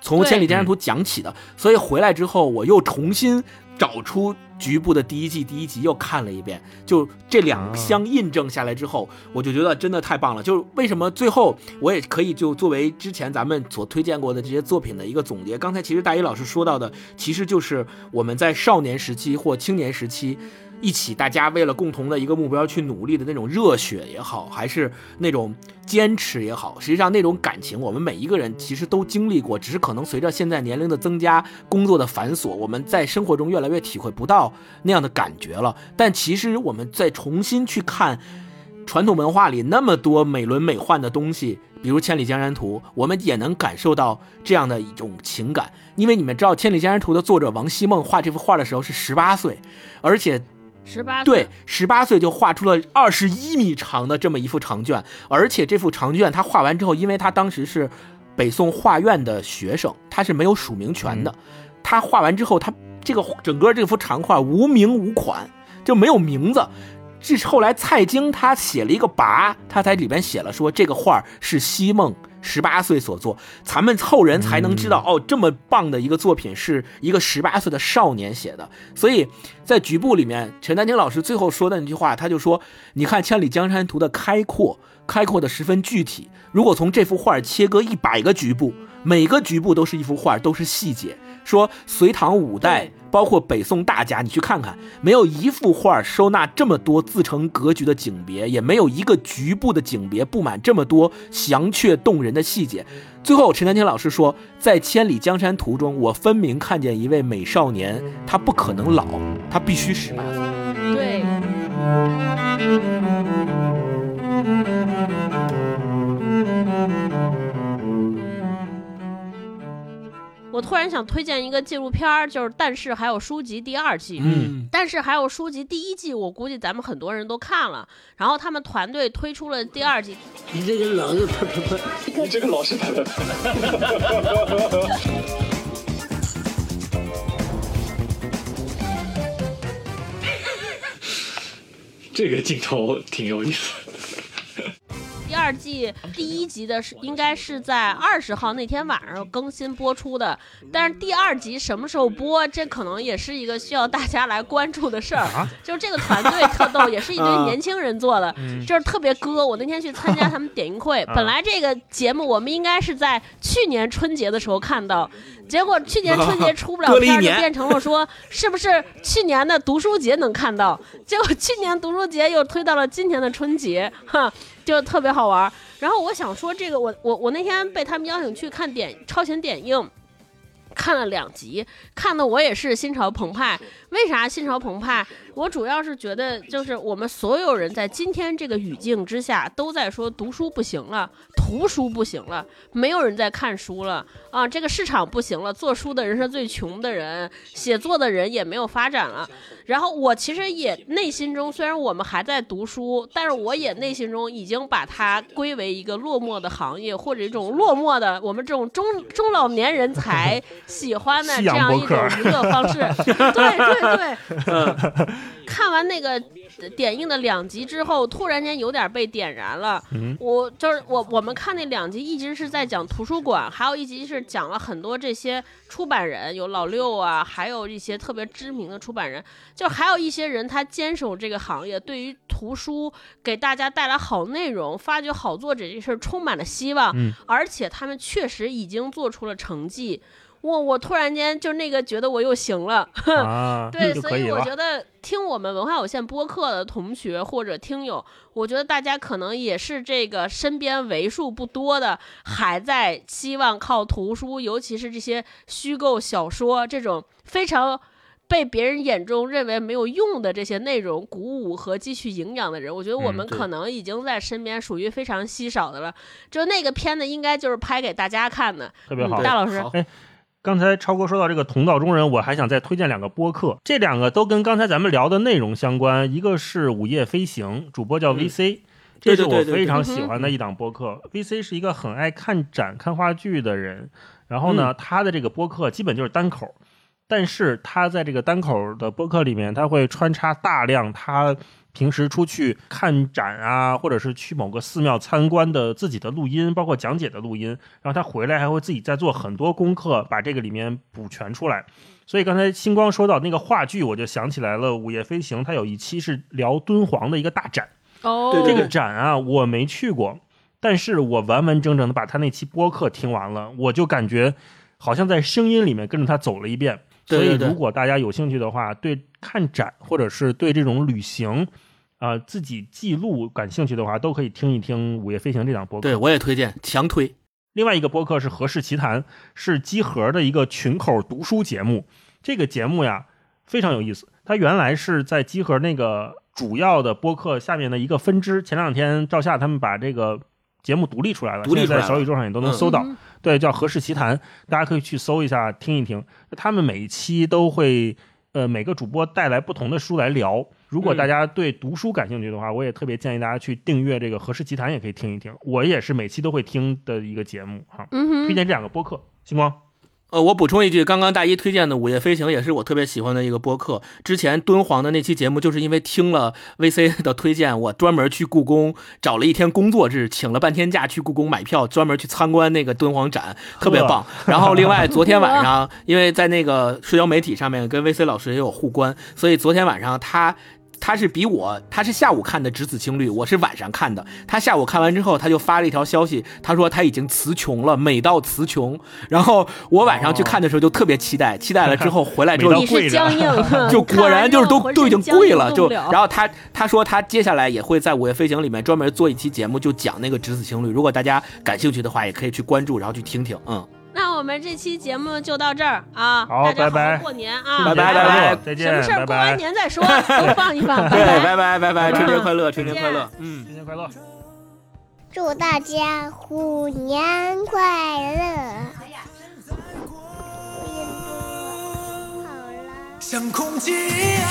从《千里江山图》讲起的，所以回来之后我又重新找出。局部的第一季第一集又看了一遍，就这两相印证下来之后，我就觉得真的太棒了。就是为什么最后我也可以就作为之前咱们所推荐过的这些作品的一个总结。刚才其实大一老师说到的，其实就是我们在少年时期或青年时期。一起，大家为了共同的一个目标去努力的那种热血也好，还是那种坚持也好，实际上那种感情，我们每一个人其实都经历过，只是可能随着现在年龄的增加，工作的繁琐，我们在生活中越来越体会不到那样的感觉了。但其实我们再重新去看传统文化里那么多美轮美奂的东西，比如《千里江山图》，我们也能感受到这样的一种情感。因为你们知道，《千里江山图》的作者王希孟画这幅画的时候是十八岁，而且。十八对，十八岁就画出了二十一米长的这么一幅长卷，而且这幅长卷他画完之后，因为他当时是北宋画院的学生，他是没有署名权的。他画完之后，他这个整个这幅长画无名无款，就没有名字。这是后来蔡京他写了一个跋，他在里边写了说这个画是西梦。十八岁所作，咱们后人才能知道哦，这么棒的一个作品是一个十八岁的少年写的。所以在局部里面，陈丹青老师最后说的那句话，他就说：“你看《千里江山图》的开阔，开阔的十分具体。如果从这幅画切割一百个局部，每个局部都是一幅画，都是细节。说隋唐五代。”包括北宋大家，你去看看，没有一幅画收纳这么多自成格局的景别，也没有一个局部的景别布满这么多详确动人的细节。最后，陈丹青老师说，在《千里江山图》中，我分明看见一位美少年，他不可能老，他必须十八岁。对。我突然想推荐一个纪录片儿，就是《但是还有书籍》第二季。嗯，但是还有书籍第一季，我估计咱们很多人都看了。然后他们团队推出了第二季。你这个老是啪啪啪，你这个老是啪啪啪。这个镜头挺有意思。第二季第一集的是应该是在二十号那天晚上更新播出的，但是第二集什么时候播，这可能也是一个需要大家来关注的事儿。就是这个团队特逗，也是一堆年轻人做的，就是特别歌。我那天去参加他们点映会，本来这个节目我们应该是在去年春节的时候看到，结果去年春节出不了片，就变成了说是不是去年的读书节能看到？结果去年读书节又推到了今年的春节，哈。就特别好玩，然后我想说这个，我我我那天被他们邀请去看点超前点映，看了两集，看的我也是心潮澎湃。为啥心潮澎湃？我主要是觉得，就是我们所有人在今天这个语境之下，都在说读书不行了，图书不行了，没有人在看书了啊！这个市场不行了，做书的人是最穷的人，写作的人也没有发展了。然后我其实也内心中，虽然我们还在读书，但是我也内心中已经把它归为一个落寞的行业，或者一种落寞的我们这种中中老年人才喜欢的这样一种娱乐方式。对 对。对，看完那个点映的两集之后，突然间有点被点燃了。我就是我，我们看那两集一直是在讲图书馆，还有一集是讲了很多这些出版人，有老六啊，还有一些特别知名的出版人，就还有一些人他坚守这个行业，对于图书给大家带来好内容、发掘好作者这事儿充满了希望，而且他们确实已经做出了成绩。我我突然间就那个觉得我又行了，啊对，所以我觉得听我们文化有限播客的同学或者听友，我觉得大家可能也是这个身边为数不多的还在希望靠图书，尤其是这些虚构小说这种非常。被别人眼中认为没有用的这些内容鼓舞和汲取营养的人，我觉得我嗯们可能已经在身边属于非常稀少的了。就那个片子应该就是拍给大家看的，特别好。嗯大老师，哎，刚才超哥说到这个同道中人，我还想再推荐两个播客，这两个都跟刚才咱们聊的内容相关。一个是《午夜飞行》，主播叫 VC，、这是我非常喜欢的一档播客。VC 是一个很爱看展、看话剧的人，然后呢，他的这个播客基本就是单口。但是他在这个单口的播客里面，他会穿插大量他平时出去看展啊，或者是去某个寺庙参观的自己的录音，包括讲解的录音。然后他回来还会自己再做很多功课，把这个里面补全出来。所以刚才星光说到那个话剧，我就想起来了，《午夜飞行》它有一期是聊敦煌的一个大展。哦，这个展啊，我没去过，但是我完完整整的把他那期播客听完了，我就感觉好像在声音里面跟着他走了一遍。所以如果大家有兴趣的话，对看展或者是对这种旅行，啊、自己记录感兴趣的话，都可以听一听《午夜飞行》这档播客。对我也推荐，强推。另外一个播客是《何氏奇谈》，是集合的一个群口读书节目。这个节目呀非常有意思，它原来是在集合那个主要的播客下面的一个分支。前两天赵夏他们把这个节目独立出来了，独立了现在在小宇宙上也都能搜到。嗯对，叫《何氏奇谈》，大家可以去搜一下听一听。他们每一期都会，呃，每个主播带来不同的书来聊。如果嗯大家对读书感兴趣的话，我也特别建议大家去订阅这个《何氏奇谈》，也可以听一听。我也是每期都会听的一个节目哈。嗯哼推荐这两个播客，星光。呃，我补充一句，刚刚大一推荐的《午夜飞行》也是我特别喜欢的一个播客。之前敦煌的那期节目，就是因为听了 VC 的推荐，我专门去故宫找了一天工作日，请了半天假去故宫买票，专门去参观那个敦煌展，特别棒。然后另外昨天晚上，因为在那个社交媒体上面跟 VC 老师也有互关，所以昨天晚上他。他是比我，他是下午看的《只子青绿》，我是晚上看的。他下午看完之后，他就发了一条消息，他说他已经词穷了，美到词穷。然后我晚上去看的时候就特别期待，期待了之后回来之后美到你是僵硬，就果然就是都都已经跪了，就然后后他他说他接下来也会在《午夜飞行》里面专门做一期节目，就讲那个只子青绿。如果大家感兴趣的话，也可以去关注，然后去听听。嗯，那我们这期节目就到这儿啊，好大家好拜拜。好过年啊，拜拜拜拜再见，什么事儿过完，年再说，都放一放，对，拜拜拜拜拜，春节快乐，春节快乐，嗯。春节快乐。祝大家虎年快乐！像空气一样